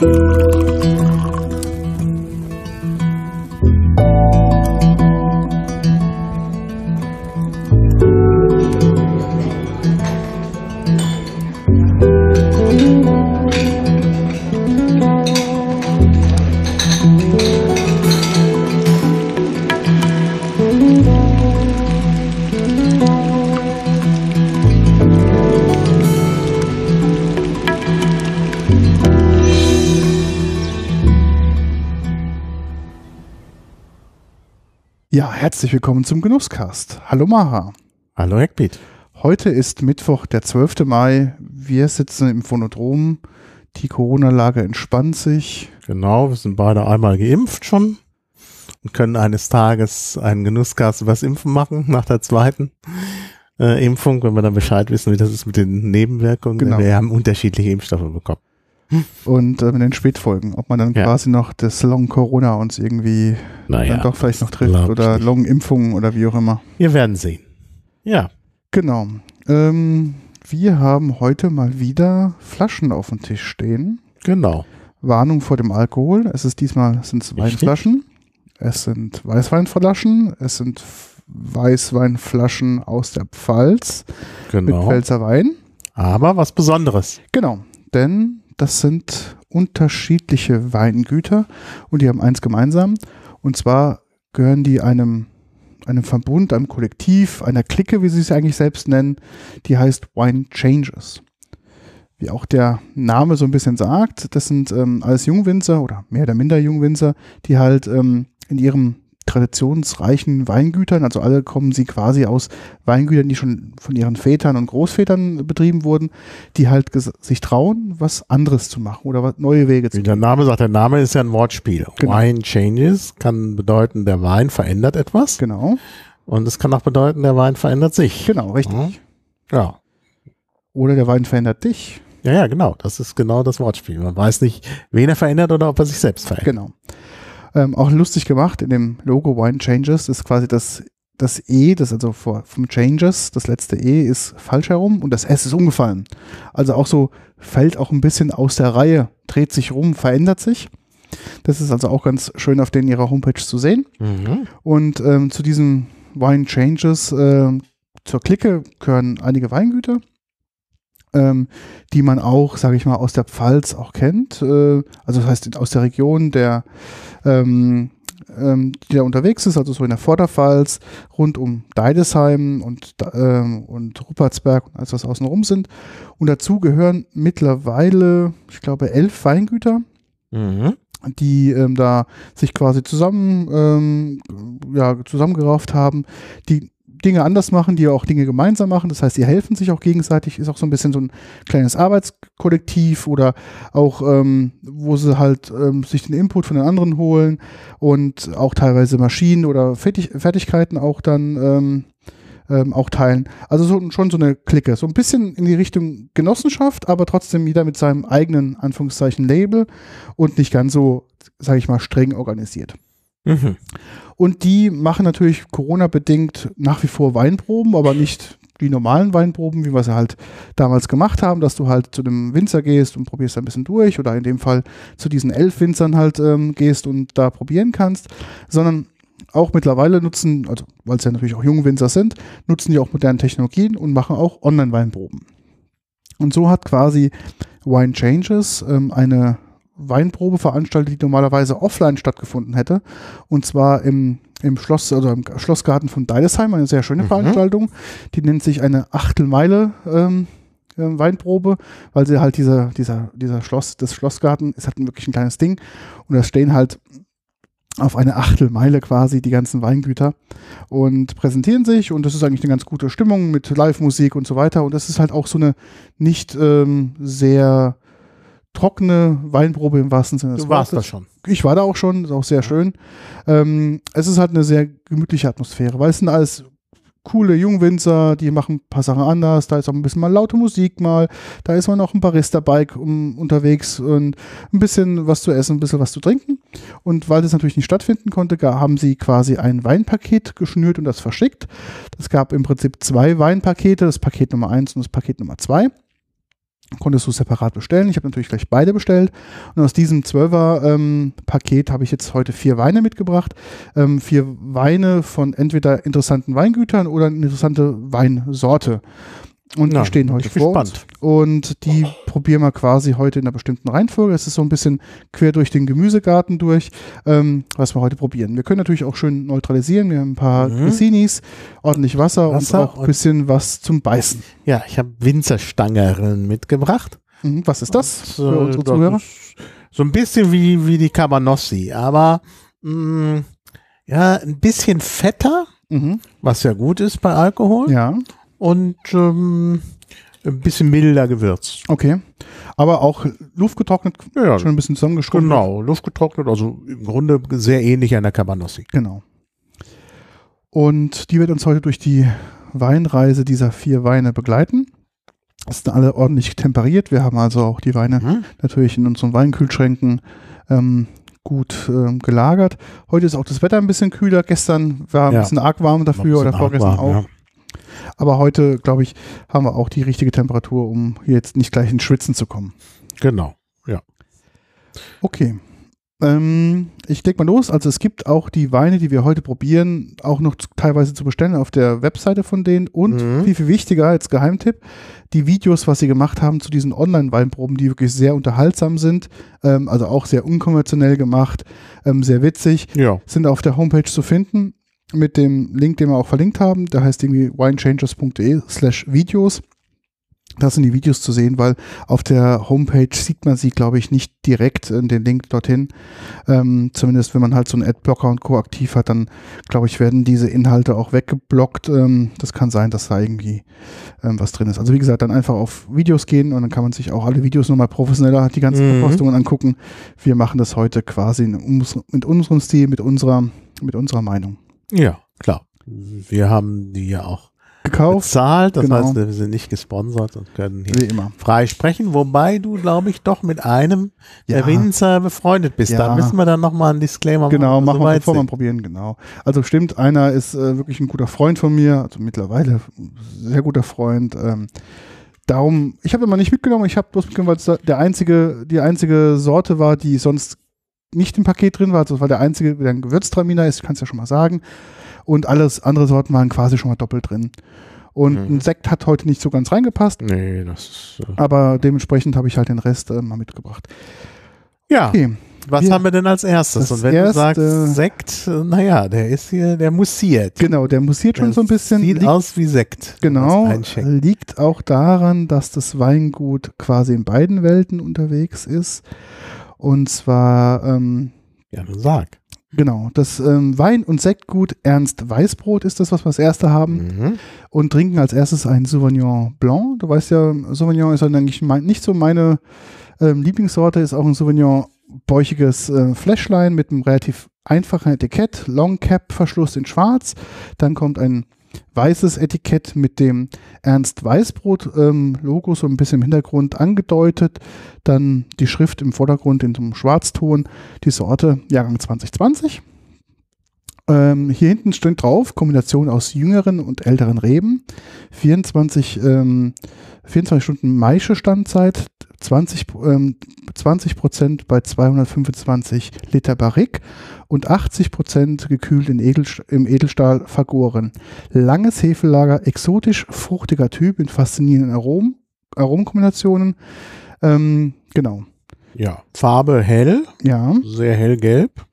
Ja, herzlich willkommen zum Genusscast. Hallo Maha. Hallo Heckbeat. Heute ist Mittwoch, der 12. Mai. Wir sitzen im Phonodrom. Die Corona-Lage entspannt sich. Genau, wir sind beide einmal geimpft schon und können eines Tages einen Genusscast übers Impfen machen, nach der zweiten äh, Impfung, wenn wir dann Bescheid wissen, wie das ist mit den Nebenwirkungen. Genau. Wir haben unterschiedliche Impfstoffe bekommen. Und äh, mit den Spätfolgen, ob man dann Ja. quasi noch das Long Corona uns irgendwie Naja, dann doch vielleicht noch trifft oder. Long Impfungen oder wie auch immer. wir werden sehen. Ja, Genau. Ähm, wir haben heute mal wieder Flaschen auf dem Tisch stehen. genau. Warnung vor dem Alkohol. Es ist diesmal sind es. Weinflaschen. Es sind Weißweinflaschen. Es sind Weißweinflaschen aus der Pfalz mit Genau. Pfälzer Wein. Aber was Besonderes. Genau, denn das sind unterschiedliche Weingüter und die haben eins gemeinsam. Und zwar gehören die einem, einem Verbund, einem Kollektiv, einer Clique, wie sie es eigentlich selbst nennen, die heißt Wine Changes. Wie auch der Name so ein bisschen sagt, das sind ähm, alles Jungwinzer oder mehr oder minder Jungwinzer, die halt ähm, in ihrem traditionsreichen Weingütern, also alle kommen sie quasi aus Weingütern, die schon von ihren Vätern und Großvätern betrieben wurden, die halt sich trauen, was anderes zu machen oder was, neue Wege zu Wie der Name sagt, der Name ist ja ein Wortspiel. Genau. Wine changes kann bedeuten, der Wein verändert etwas. Genau, Und es kann auch bedeuten, der Wein verändert sich. genau, richtig. Mhm. Ja. Oder der Wein verändert dich. Ja, ja, genau. Das ist genau das Wortspiel. Man weiß nicht, wen er verändert oder ob er sich selbst verändert. Genau. Ähm, auch lustig gemacht in dem Logo Wine Changes ist quasi das, das E, das also vor, vom Changes, das letzte E ist falsch herum und das S ist umgefallen. Also auch so fällt auch ein bisschen aus der Reihe, dreht sich rum, verändert sich. Das ist also auch ganz schön auf denen ihrer Homepage zu sehen. Mhm. Und ähm, zu diesen Wine Changes, ähm, zur Clique gehören einige Weingüter, ähm, die man auch, sage ich mal, aus der Pfalz auch kennt. Äh, also das heißt aus der Region, der, ähm, ähm, die da unterwegs ist, also so in der Vorderpfalz, rund um Deidesheim und, ähm, und Ruppertsberg und alles, was außenrum sind. Und dazu gehören mittlerweile, ich glaube, elf Weingüter Mhm. die ähm, da sich quasi zusammen ähm, ja, zusammengerauft haben, die Dinge anders machen, die auch Dinge gemeinsam machen. Das heißt, sie helfen sich auch gegenseitig, ist auch so ein bisschen so ein kleines Arbeitskollektiv oder auch, ähm, wo sie halt ähm, sich den Input von den anderen holen und auch teilweise Maschinen oder Fertig Fertigkeiten auch dann ähm, ähm, auch teilen. Also so, schon so eine Clique. So ein bisschen in die Richtung Genossenschaft, aber trotzdem jeder mit seinem eigenen, Anführungszeichen, Label und nicht ganz so, sage ich mal, streng organisiert. Mhm. Und die machen natürlich Corona-bedingt nach wie vor Weinproben, aber nicht die normalen Weinproben, wie wir sie halt damals gemacht haben, dass du halt zu einem Winzer gehst und probierst ein bisschen durch oder in dem Fall zu diesen elf Winzern halt ähm, gehst und da probieren kannst, sondern auch mittlerweile nutzen, also weil es ja natürlich auch junge Winzer sind, nutzen die auch moderne Technologien und machen auch Online-Weinproben. Und so hat quasi Wine Changes ähm, eine Weinprobe veranstaltet, die normalerweise offline stattgefunden hätte. Und zwar im, im Schloss, also im Schlossgarten von Deidesheim, eine sehr schöne Mhm. Veranstaltung. Die nennt sich eine Achtelmeile ähm, ähm, Weinprobe, weil sie halt dieser, dieser, dieser Schloss, das Schlossgarten ist halt wirklich ein kleines Ding. Und da stehen halt auf eine Achtelmeile quasi die ganzen Weingüter und präsentieren sich und das ist eigentlich eine ganz gute Stimmung mit Live-Musik und so weiter und das ist halt auch so eine nicht ähm, sehr trockene Weinprobe im wahrsten Sinne des Du warst da Wortes. schon. Ich war da auch schon, ist auch sehr schön. Ähm, es ist halt eine sehr gemütliche Atmosphäre, weil es sind alles coole Jungwinzer, die machen ein paar Sachen anders. Da ist auch ein bisschen mal laute Musik mal. Da ist man auch ein Barista-Bike um, unterwegs und ein bisschen was zu essen, ein bisschen was zu trinken. Und weil das natürlich nicht stattfinden konnte, haben sie quasi ein Weinpaket geschnürt und das verschickt. Das gab im Prinzip zwei Weinpakete, das Paket Nummer eins und das Paket Nummer zwei. Konntest du separat bestellen. Ich habe natürlich gleich beide bestellt. Und aus diesem 12er ähm, habe ich jetzt heute vier Weine mitgebracht. Ähm, vier Weine von entweder interessanten Weingütern oder eine interessante Weinsorte. Und Na, die stehen heute vor gespannt. uns. Und die probieren wir quasi heute in einer bestimmten Reihenfolge. Es ist so ein bisschen quer durch den Gemüsegarten durch, ähm, was wir heute probieren. Wir können natürlich auch schön neutralisieren. Wir haben ein paar Mhm. Grissinis, ordentlich Wasser, Wasser und auch ein bisschen was zum Beißen. Ja, ich habe Winzerstangerln mitgebracht. Mhm. Was ist das Und, für äh, unsere Zuhörer? So ein bisschen wie, wie die Cabanossi, aber mh, ja, ein bisschen fetter, Mhm. was ja gut ist bei Alkohol. Ja, Und ähm, ein bisschen milder gewürzt. okay. Aber auch luftgetrocknet, Ja, schon ein bisschen zusammengeschrumpft. genau, luftgetrocknet, also im Grunde sehr ähnlich einer Cabanossi. Genau. Und die wird uns heute durch die Weinreise dieser vier Weine begleiten. Es sind alle ordentlich temperiert. Wir haben also auch die Weine Mhm. natürlich in unseren Weinkühlschränken ähm, gut ähm, gelagert. Heute ist auch das Wetter ein bisschen kühler. Gestern war ein Ja. bisschen arg warm dafür oder vorgestern arg auch. warm, Aber heute, glaube ich, haben wir auch die richtige Temperatur, um jetzt nicht gleich ins Schwitzen zu kommen. Ja, genau. Okay. Ähm, ich leg mal los. Also es gibt auch die Weine, die wir heute probieren, auch noch zu- teilweise zu bestellen auf der Webseite von denen. Und Mhm. viel, viel wichtiger als Geheimtipp, die Videos, was sie gemacht haben zu diesen Online-Weinproben, die wirklich sehr unterhaltsam sind, ähm, also auch sehr unkonventionell gemacht, ähm, sehr witzig, Ja. sind auf der Homepage zu finden mit dem Link, den wir auch verlinkt haben. Der heißt irgendwie winechangers.de slash Videos. Da sind die Videos zu sehen, weil auf der Homepage sieht man sie, glaube ich, nicht direkt äh, den Link dorthin. Ähm, zumindest wenn man halt so einen Adblocker und Co. aktiv hat, dann glaube ich, werden diese Inhalte auch weggeblockt. Ähm, das kann sein, dass da irgendwie ähm, was drin ist. Also wie gesagt, dann einfach auf Videos gehen und dann kann man sich auch alle Videos nochmal professioneller die ganzen Mhm. Verkostungen angucken. Wir machen das heute quasi in mit unserem Stil, mit unserer, mit unserer Meinung. Ja, klar. Wir haben die ja auch Gekauft, bezahlt, das genau. heißt, wir sind nicht gesponsert und können hier wie immer. frei sprechen, wobei du, glaube ich, doch mit einem der Ja. Winzer befreundet bist. Da Ja. müssen wir dann nochmal einen Disclaimer Genau, machen. machen wir, bevor wir probieren, genau. Also stimmt, einer ist äh, wirklich ein guter Freund von mir, also mittlerweile sehr guter Freund. Ähm, darum, ich habe immer nicht mitgenommen, ich habe bloß mitgenommen, weil es da der einzige, die einzige Sorte war, die sonst nicht im Paket drin war. Also es war der einzige, der ein Gewürztraminer ist, kannst ja schon mal sagen. Und alles andere Sorten waren quasi schon mal doppelt drin. Und Mhm. ein Sekt hat heute nicht so ganz reingepasst, Nee, das ist, äh, aber dementsprechend habe ich halt den Rest äh, mal mitgebracht. ja. Okay, Was wir- haben wir denn als erstes? das Und wenn erste- du sagst Sekt, äh, naja, der ist hier, der mussiert. genau, der mussiert schon Das so ein bisschen. Sieht liegt aus wie Sekt. Genau, liegt auch daran, dass das Weingut quasi in beiden Welten unterwegs ist. Und zwar, ähm, Ja, dann sag. genau, das ähm, Wein- und Sektgut Ernst Weißbrot ist das, was wir als erste haben. Mhm. Und trinken als erstes ein Sauvignon Blanc. Du weißt ja, Sauvignon ist dann eigentlich mein, nicht so meine ähm, Lieblingssorte, ist auch ein Sauvignon bäuchiges äh, Fläschlein mit einem relativ einfachen Etikett, Long Cap Verschluss in schwarz. Dann kommt ein weißes Etikett mit dem Ernst Weißbrot ähm, so ein bisschen im Hintergrund angedeutet. Dann die Schrift im Vordergrund in so einem Schwarzton. Die Sorte Jahrgang 2020. Ähm, hier hinten steht drauf, Kombination aus jüngeren und älteren Reben, 24, ähm, 24 Stunden Maische Standzeit, 20, ähm, 20 Prozent bei 225 Liter Barrique und 80 Prozent gekühlt in Edel, im Edelstahl vergoren. Langes Hefelager, exotisch fruchtiger Typ in faszinierenden Aromen, Aromenkombinationen. Ähm, genau, Ja, Farbe hell, ja. sehr hellgelb.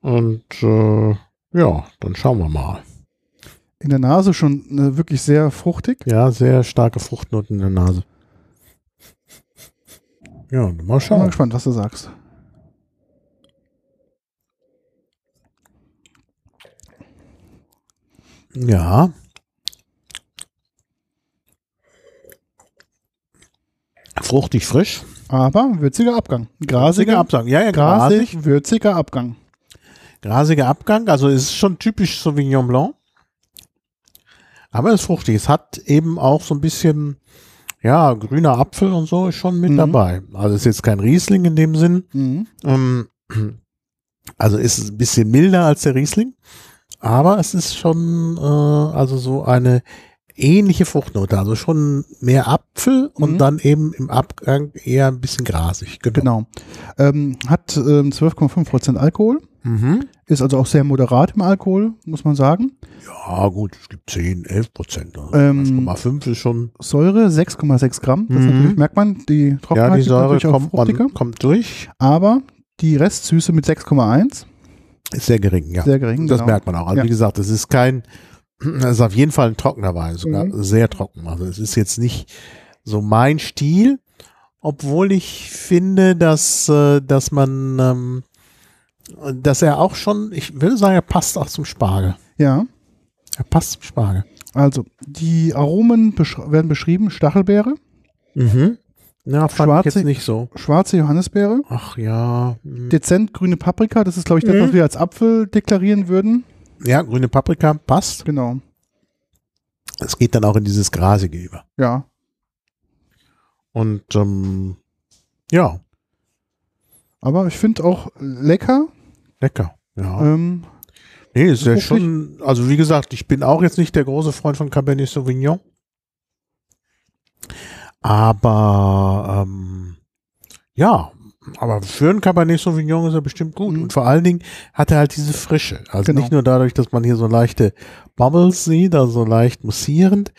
Und äh, ja, dann schauen wir mal. In der Nase schon äh, wirklich sehr fruchtig. Ja, sehr starke Fruchtnoten in der Nase. Ja, mal Ich bin mal schauen. gespannt, was du sagst. Ja. Fruchtig frisch. Aber würziger Abgang. Grasiger Grasiger, Abgang. Ja, ja, grasig. grasig, würziger Abgang. Grasiger Abgang. Also es ist schon typisch Sauvignon Blanc. Aber es ist fruchtig. Es hat eben auch so ein bisschen, ja, grüner Apfel und so ist schon mit Mhm. dabei. Also ist jetzt kein Riesling in dem Sinn. Mhm. Ähm, also ist es ein bisschen milder als der Riesling. Aber es ist schon, äh, also so eine ähnliche Fruchtnote, also schon mehr Apfel und Mhm. dann eben im Abgang eher ein bisschen grasig. Genau. Ähm, hat ähm, 12,5% Alkohol. Mhm. Ist also auch sehr moderat im Alkohol, muss man sagen. Ja, gut, es gibt 10, 11 Prozent. Also Ähm, 1,5 ist schon. Säure 6,6 Gramm. Das Mhm. natürlich merkt man, die Trockenheit Ja, die Säure kommt, man, kommt durch. Aber die Restsüße mit 6,1, Ist sehr gering, ja. sehr gering. Das genau. merkt man auch. Also Ja. wie gesagt, es ist kein, es ist auf jeden Fall ein trockener Wein, sogar Mhm. sehr trocken. Also es ist jetzt nicht so mein Stil, obwohl ich finde, dass, äh, dass man, ähm, dass er auch schon, ich würde sagen, er passt auch zum Spargel. Ja, Er passt zum Spargel. also die Aromen besch werden beschrieben: Stachelbeere, Mhm. Ja, fand Schwarze- ich jetzt nicht so. schwarze Johannisbeere, Ach ja. hm. dezent grüne Paprika. Das ist, glaube ich, das, Mhm. was wir als Apfel deklarieren würden. Ja, grüne Paprika passt. Genau. Es geht dann auch in dieses Grasige über. Ja, Und ähm, ja, aber ich finde auch lecker. Lecker. Ja. Ähm, Nee, ist ja schon, also wie gesagt, ich bin auch jetzt nicht der große Freund von Cabernet Sauvignon. Aber ähm, ja, aber für ein Cabernet Sauvignon ist er bestimmt gut. Mhm. Und vor allen Dingen hat er halt diese Frische. Also Genau. nicht nur dadurch, dass man hier so leichte Bubbles sieht, also so leicht mussierend.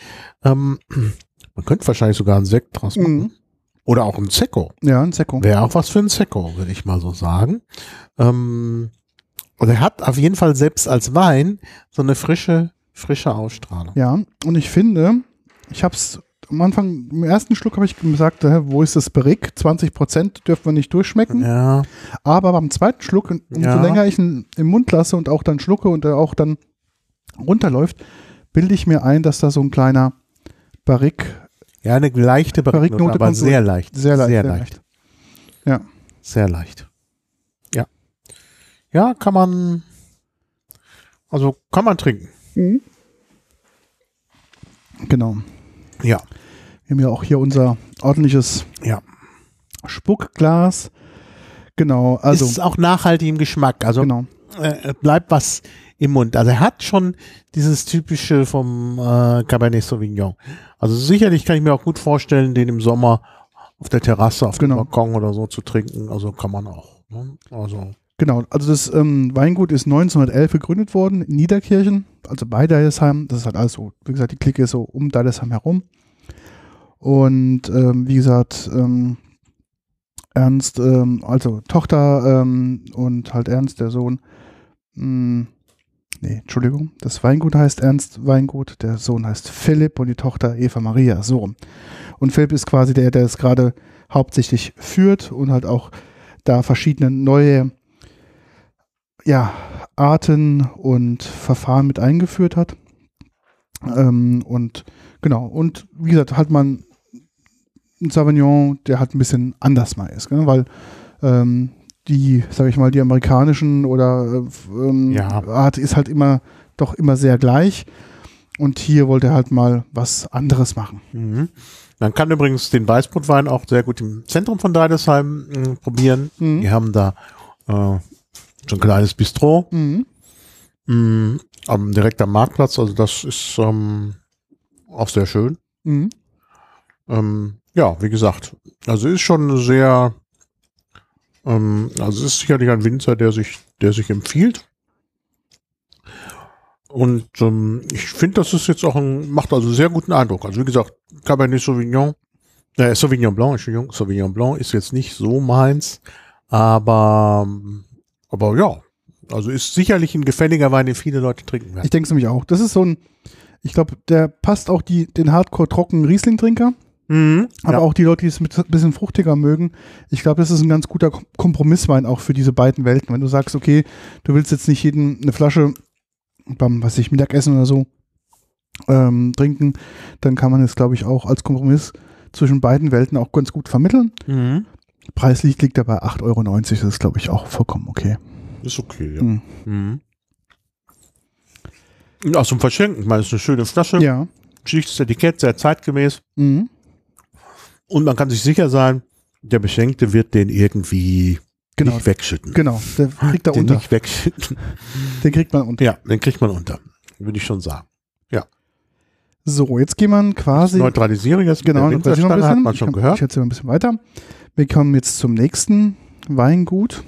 Ähm, man könnte wahrscheinlich sogar einen Sekt draus machen. Mhm. Oder auch ein Secco. ja, ein Sekko. Wäre auch was für ein Secco, würde ich mal so sagen. Ähm, und er hat auf jeden Fall selbst als Wein so eine frische, frische Ausstrahlung. Ja, und ich finde, ich habe es am Anfang, im ersten Schluck habe ich gesagt, wo ist das Barrique? 20 Prozent dürfen wir nicht durchschmecken. Ja, Aber beim zweiten Schluck, umso Ja. länger ich ihn im Mund lasse und auch dann schlucke und er auch dann runterläuft, bilde ich mir ein, dass da so ein kleiner Barrique, ja eine leichte Barriknote, aber sehr leicht. sehr leicht, Sehr sehr leicht. leicht. Ja. Sehr leicht. Ja. Ja, kann man, also kann man trinken. Genau. Ja. Wir haben ja auch hier unser ordentliches Ja. Spuckglas. Genau, also ist auch nachhaltig im Geschmack. Also genau. äh, bleibt was im Mund. Also er hat schon dieses typische vom äh, Cabernet Sauvignon. Also sicherlich kann ich mir auch gut vorstellen, den im Sommer auf der Terrasse, auf Genau. dem Balkon oder so zu trinken. Also kann man auch. Ne? Also Genau, also das ähm, Weingut ist 1911 gegründet worden in Niederkirchen, also bei Deidesheim. Das ist halt alles so, wie gesagt, die Clique ist so um Deidesheim herum. Und ähm, wie gesagt, ähm, Ernst, ähm, also Tochter ähm, und halt Ernst, der Sohn. Mh, nee, Entschuldigung, das Weingut heißt Ernst Weingut, der Sohn heißt Philipp und die Tochter Eva Maria. So. Und Philipp ist quasi der, der es gerade hauptsächlich führt und halt auch da verschiedene neue ja, Arten und Verfahren mit eingeführt hat. Ähm, und genau, und wie gesagt, hat man einen Sauvignon, der halt ein bisschen anders mal ist, gell? weil ähm, die, sage ich mal, die amerikanischen oder äh, ähm, Ja. Art ist halt immer doch immer sehr gleich. Und hier wollte er halt mal was anderes machen. mhm. man kann übrigens den Weißbrotwein auch sehr gut im Zentrum von Deidesheim mh, probieren. Mhm. Die haben da äh, so ein kleines Bistro Mhm. mh, am, direkt am Marktplatz. Also das ist ähm, auch sehr schön. Mhm. Ähm, ja, wie gesagt, also ist schon sehr, ähm, also ist sicherlich ein Winzer, der sich, der sich empfiehlt. Und ähm, ich finde, das ist jetzt auch ein, macht also sehr guten Eindruck. Also wie gesagt, Cabernet Sauvignon, äh, Sauvignon Blanc, Entschuldigung, Sauvignon Blanc ist jetzt nicht so meins, aber, aber ja, also ist sicherlich ein gefälliger Wein, den viele Leute trinken werden. Ich denke es nämlich auch. Das ist so ein, ich glaube, der passt auch die, den hardcore trockenen Riesling-Trinker. Mhm, Aber ja. auch die Leute, die es ein bisschen fruchtiger mögen, ich glaube, das ist ein ganz guter Kom- Kompromisswein auch für diese beiden Welten. Wenn du sagst, okay, du willst jetzt nicht jeden eine Flasche beim, was ich, Mittagessen oder so ähm, trinken, dann kann man es, glaube ich, auch als Kompromiss zwischen beiden Welten auch ganz gut vermitteln. Mhm. Preislich liegt er bei 8,90 Euro. Das ist, glaube ich, auch vollkommen okay. Ist okay, ja. Mhm. Mhm. Auch zum Verschenken. Ich meine, es ist eine schöne Flasche. Ja. Schlichtes Etikett, sehr zeitgemäß. Mhm. Und man kann sich sicher sein, der Beschenkte wird den irgendwie Genau. nicht wegschütten. Genau. Der kriegt er den unter. nicht wegschütten. Den kriegt man unter. Ja, den kriegt man unter. Würde ich schon sagen. So, jetzt gehen wir quasi. Neutralisieren jetzt genau, neutralisieren wir ein bisschen. hat man Ich schon komm- gehört. Ich erzähle ein bisschen weiter. Wir kommen jetzt zum nächsten Weingut.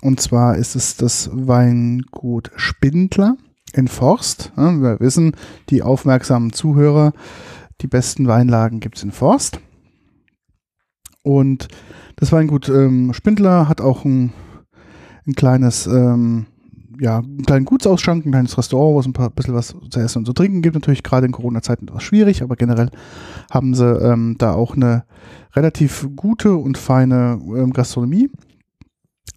Und zwar ist es das Weingut Spindler in Forst. Ja, wir wissen, die aufmerksamen Zuhörer, die besten Weinlagen gibt es in Forst. Und das Weingut ähm, Spindler hat auch ein, ein kleines, ähm, ja, einen kleinen Gutsausschank, ein kleines Restaurant, wo es ein paar bisschen was zu essen und zu trinken gibt. Natürlich gerade in Corona-Zeiten etwas schwierig, aber generell haben sie ähm, da auch eine relativ gute und feine ähm, Gastronomie.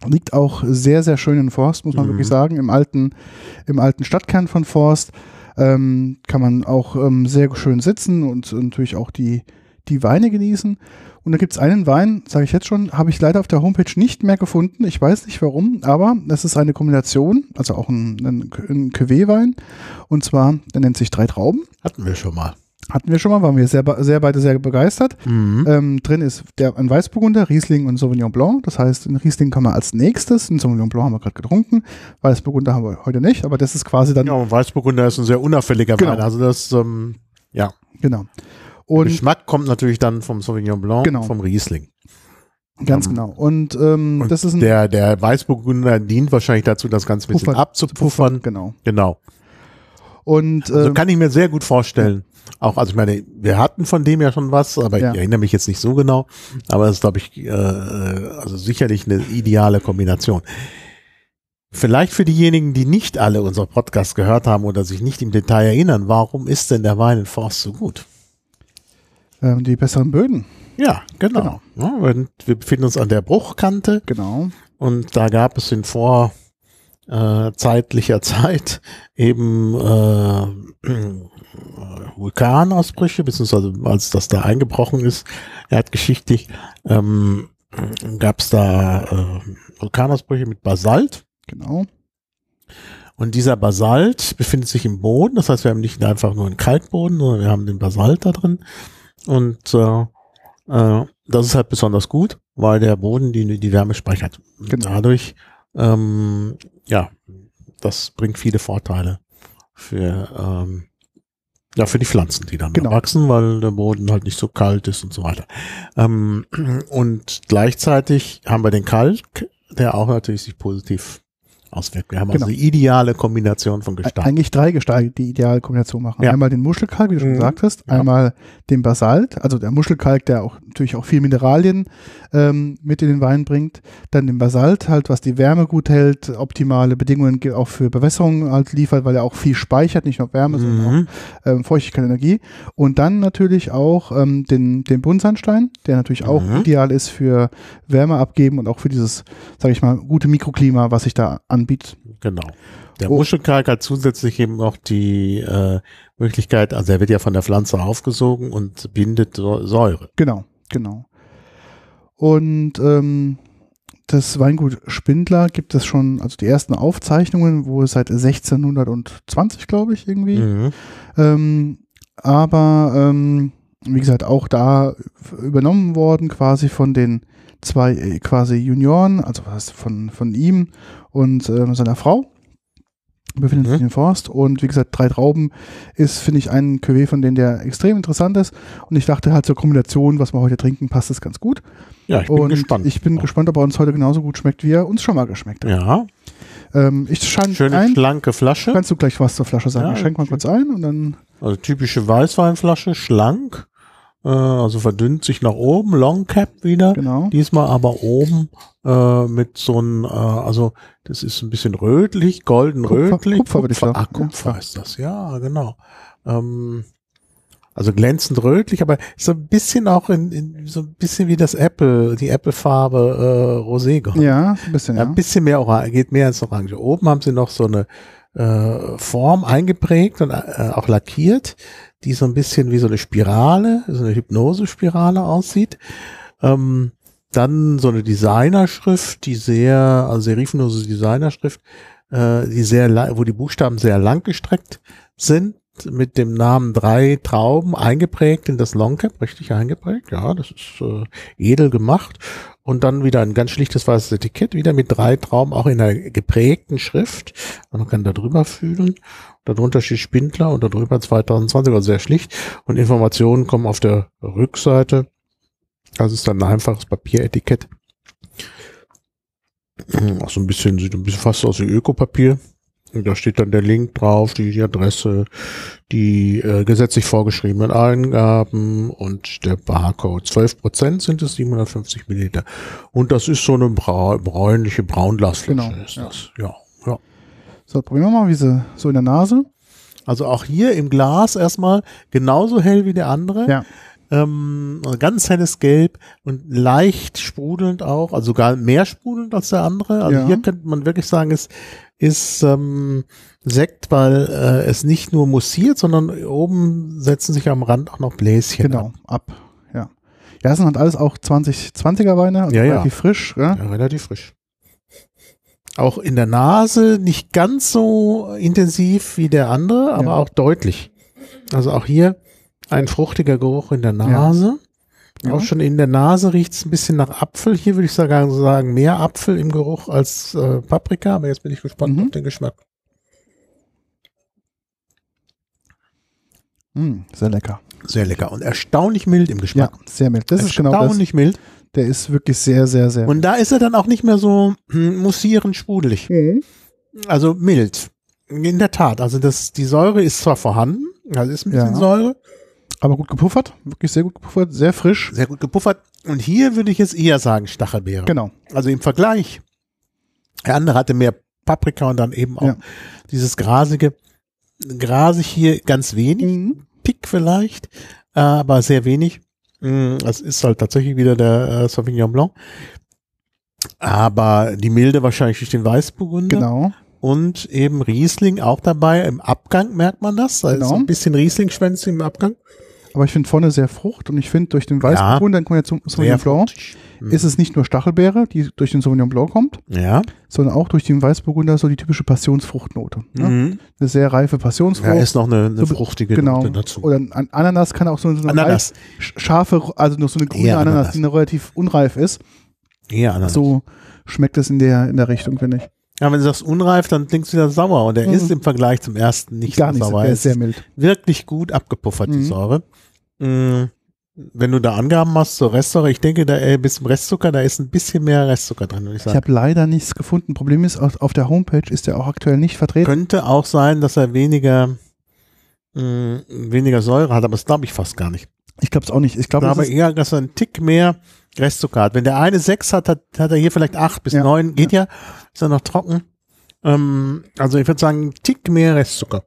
Liegt auch sehr, sehr schön in Forst, muss man Mhm. wirklich sagen, im alten, im alten Stadtkern von Forst. Ähm, kann man auch ähm, sehr schön sitzen und natürlich auch die, die Weine genießen. Und da gibt es einen Wein, sage ich jetzt schon, habe ich leider auf der Homepage nicht mehr gefunden. Ich weiß nicht warum, aber das ist eine Kombination, also auch ein, ein, ein Cuvée-Wein. Und zwar, der nennt sich Drei Trauben. Hatten wir schon mal. Hatten wir schon mal, waren wir sehr, sehr beide sehr begeistert. Mhm. Ähm, drin ist der, ein Weißburgunder, Riesling und Sauvignon Blanc. Das heißt, den Riesling kann man als nächstes, den Sauvignon Blanc haben wir gerade getrunken, Weißburgunder haben wir heute nicht, aber das ist quasi dann, Ja, und Weißburgunder ist ein sehr unauffälliger Genau. Wein. Also das, ähm, ja. genau. Der Und Geschmack kommt natürlich dann vom Sauvignon Blanc, Genau. vom Riesling. ganz ähm, genau. Und, ähm, Und das ist ein der, der Weißburgunder dient wahrscheinlich dazu, das Ganze ein bisschen Puffer- abzupuffern. genau. Genau. Und Also ähm, kann ich mir sehr gut vorstellen. Auch, also ich meine, wir hatten von dem ja schon was, aber Ja. ich erinnere mich jetzt nicht so genau. Aber das ist, glaube ich, äh, also sicherlich eine ideale Kombination. Vielleicht für diejenigen, die nicht alle unsere Podcasts gehört haben oder sich nicht im Detail erinnern, warum ist denn der Wein in Forst so gut? Ähm, die besseren Böden. Ja, genau. Ja, wir, befinden uns an der Bruchkante Genau. und da gab es in vor äh, zeitlicher Zeit eben äh, Vulkanausbrüche, beziehungsweise als das da eingebrochen ist, erdgeschichtlich, ähm, gab es da äh, Vulkanausbrüche mit Basalt. Genau. Und dieser Basalt befindet sich im Boden. Das heißt, wir haben nicht einfach nur einen Kalkboden, sondern wir haben den Basalt da drin. Und äh, äh, das ist halt besonders gut, weil der Boden die, die Wärme speichert. Genau. Dadurch, ähm, ja, das bringt viele Vorteile für, ähm, ja, für die Pflanzen, die dann da Genau. wachsen, weil der Boden halt nicht so kalt ist und so weiter. Ähm, und gleichzeitig haben wir den Kalk, der auch natürlich sich positiv auswirkt. Wir haben Genau. also die ideale Kombination von Gestein. Eigentlich drei Gesteine, die ideale Kombination machen. Ja. Einmal den Muschelkalk, wie du schon Mhm. gesagt hast, Ja. einmal den Basalt, also der Muschelkalk, der auch natürlich auch viel Mineralien ähm, mit in den Wein bringt. Dann den Basalt halt, was die Wärme gut hält, optimale Bedingungen ge- auch für Bewässerung halt liefert, weil er auch viel speichert, nicht nur Wärme, sondern auch Mhm. ähm, Feuchtigkeit, Energie. Und dann natürlich auch ähm, den, den Buntsandstein, der natürlich auch Mhm. ideal ist für Wärme abgeben und auch für dieses, sage ich mal, gute Mikroklima, was sich da anbietet. Genau. Der Oh. Muschelkalk hat zusätzlich eben noch die äh, Möglichkeit, also er wird ja von der Pflanze aufgesogen und bindet Säu- Säure. Genau, genau. Und ähm, das Weingut Spindler gibt es schon, also die ersten Aufzeichnungen, wo es seit 1620, glaube ich, irgendwie. Mhm. Ähm, aber ähm, wie gesagt, auch da übernommen worden quasi von den zwei äh, quasi Junioren, also was von, von ihm und ähm, seiner Frau. Befindet Mhm. sich im Forst und wie gesagt, drei Trauben ist, finde ich, ein Cuvée, von denen der extrem interessant ist. Und ich dachte halt zur Kombination, was wir heute trinken, passt es ganz gut. Ja, ich bin und gespannt. ich bin gespannt, ob er uns heute genauso gut schmeckt, wie er uns schon mal geschmeckt hat. Ja, Ähm, ich scheine schöne ein. schlanke Flasche. Kannst du gleich was zur Flasche sagen? Ja, ich schenke mal kurz ein und dann. Also typische Weißweinflasche, schlank. Äh, also verdünnt sich nach oben, Long Cap wieder. Genau. Diesmal aber oben äh, mit so einem, äh, also das ist ein bisschen rötlich, golden Kupfer- rötlich. Kupfer würde ich sagen. Ah, Ja, Kupfer ja. ist das, ja, genau. Ähm, also glänzend rötlich, aber so ein bisschen auch in, in so ein bisschen wie das Apple, die Apple-Farbe äh, Rosé. Ja, ein bisschen, ja. ein bisschen mehr Orange, geht mehr ins Orange. Oben haben sie noch so eine äh, Form eingeprägt und äh, auch lackiert, die so ein bisschen wie so eine Spirale, so eine Hypnosespirale aussieht. Ähm, dann so eine Designerschrift, die sehr, also serifenlose Designerschrift, äh, die sehr, wo die Buchstaben sehr lang gestreckt sind, mit dem Namen drei Trauben eingeprägt in das Longcap, richtig eingeprägt, ja, das ist äh, edel gemacht. Und dann wieder ein ganz schlichtes weißes Etikett, wieder mit drei Trauben, auch in einer geprägten Schrift. Man kann da drüber fühlen. Darunter steht Spindler und darüber 2020, also sehr schlicht. Und Informationen kommen auf der Rückseite. Das ist dann ein einfaches Papieretikett. Auch so ein bisschen, sieht ein bisschen fast aus wie Ökopapier. Da steht dann der Link drauf, die, Adresse, die äh, gesetzlich vorgeschriebenen Eingaben und der Barcode. 12 Prozent sind es, 750 Milliliter. Und das ist so eine brau bräunliche Braunglasflasche. Genau, ist ja. das. Ja, ja. So, probieren wir mal, wie sie so in der Nase. Also auch hier im Glas erstmal genauso hell wie der andere. Ja. Ähm, ein ganz helles Gelb und leicht sprudelnd auch, also sogar mehr sprudelnd als der andere. Also Ja. hier könnte man wirklich sagen, es ist ähm, Sekt, weil äh, es nicht nur mussiert, sondern oben setzen sich am Rand auch noch Bläschen. Genau, ab. ab. Ja. Ja, das sind halt alles auch 2020er Weine, also Ja, ja. relativ frisch. Ja? Ja, relativ frisch. Auch in der Nase nicht ganz so intensiv wie der andere, aber Ja. auch deutlich. Also auch hier ein fruchtiger Geruch in der Nase. Ja. Auch schon in der Nase riecht es ein bisschen nach Apfel. Hier würde ich sagen, sagen mehr Apfel im Geruch als äh, Paprika, aber jetzt bin ich gespannt Mhm. auf den Geschmack. Mm, sehr lecker. Sehr lecker und erstaunlich mild im Ja, Geschmack. sehr mild. Das ist genau das. erstaunlich mild. Der ist wirklich sehr, sehr, sehr Und da ist er dann auch nicht mehr so hm, mussierend sprudelig. Mhm. Also mild. In der Tat. Also das, die Säure ist zwar vorhanden, also ist ein bisschen Ja. Säure, Aber gut gepuffert, wirklich sehr gut gepuffert, sehr frisch. sehr gut gepuffert. Und hier würde ich jetzt eher sagen Stachelbeere. Genau. Also im Vergleich. Der andere hatte mehr Paprika und dann eben auch Ja. dieses grasige. Grasig hier ganz wenig, Mhm. Tick vielleicht, aber sehr wenig. Mm, Das ist halt tatsächlich wieder der äh, Sauvignon Blanc. Aber die Milde wahrscheinlich durch den Weißburgunder. Genau. Und eben Riesling auch dabei. Im Abgang merkt man das. Da Genau. ein bisschen Riesling-Schwänze im Abgang. Aber ich finde vorne sehr Frucht und ich finde durch den Weißburgunder, dann kommen wir zum Sauvignon Blanc, fruchtig. ist es nicht nur Stachelbeere, die durch den Sauvignon Blanc kommt, Ja. sondern auch durch den Weißburgunder so die typische Passionsfruchtnote. Ne? Mhm. Eine sehr reife Passionsfrucht. Ja, ist noch eine, eine So- fruchtige genau. Note dazu. Oder ein Ananas kann auch so, so eine reif- sch- scharfe, also noch so eine grüne Ja, Ananas, Ananas. die noch relativ unreif ist. Ja, Ananas. So schmeckt es in der, in der Richtung, finde ich. Ja, wenn du sagst unreif, dann klingt es wieder sauer. Und er Mhm. ist im Vergleich zum ersten nicht Gar so nicht, sauer. Er ist sehr mild. wirklich gut abgepuffert, die Mhm. Säure. Mhm. Wenn du da Angaben machst zur Restsäure, ich denke, da äh, bis zum Restzucker, da ist ein bisschen mehr Restzucker drin, würde ich Ich sagen. habe leider nichts gefunden. Problem ist, auf, auf der Homepage ist er auch aktuell nicht vertreten. Könnte auch sein, dass er weniger, mh, weniger Säure hat, aber das glaube ich fast gar nicht. Ich glaube es auch nicht. Ich Ich glaube, ist, eher, dass er einen Tick mehr Restzucker hat. Wenn der eine sechs hat, hat, hat er hier vielleicht acht bis Ja. neun. Geht ja. Ist er noch trocken. Ähm, also ich würde sagen, Tick mehr Restzucker.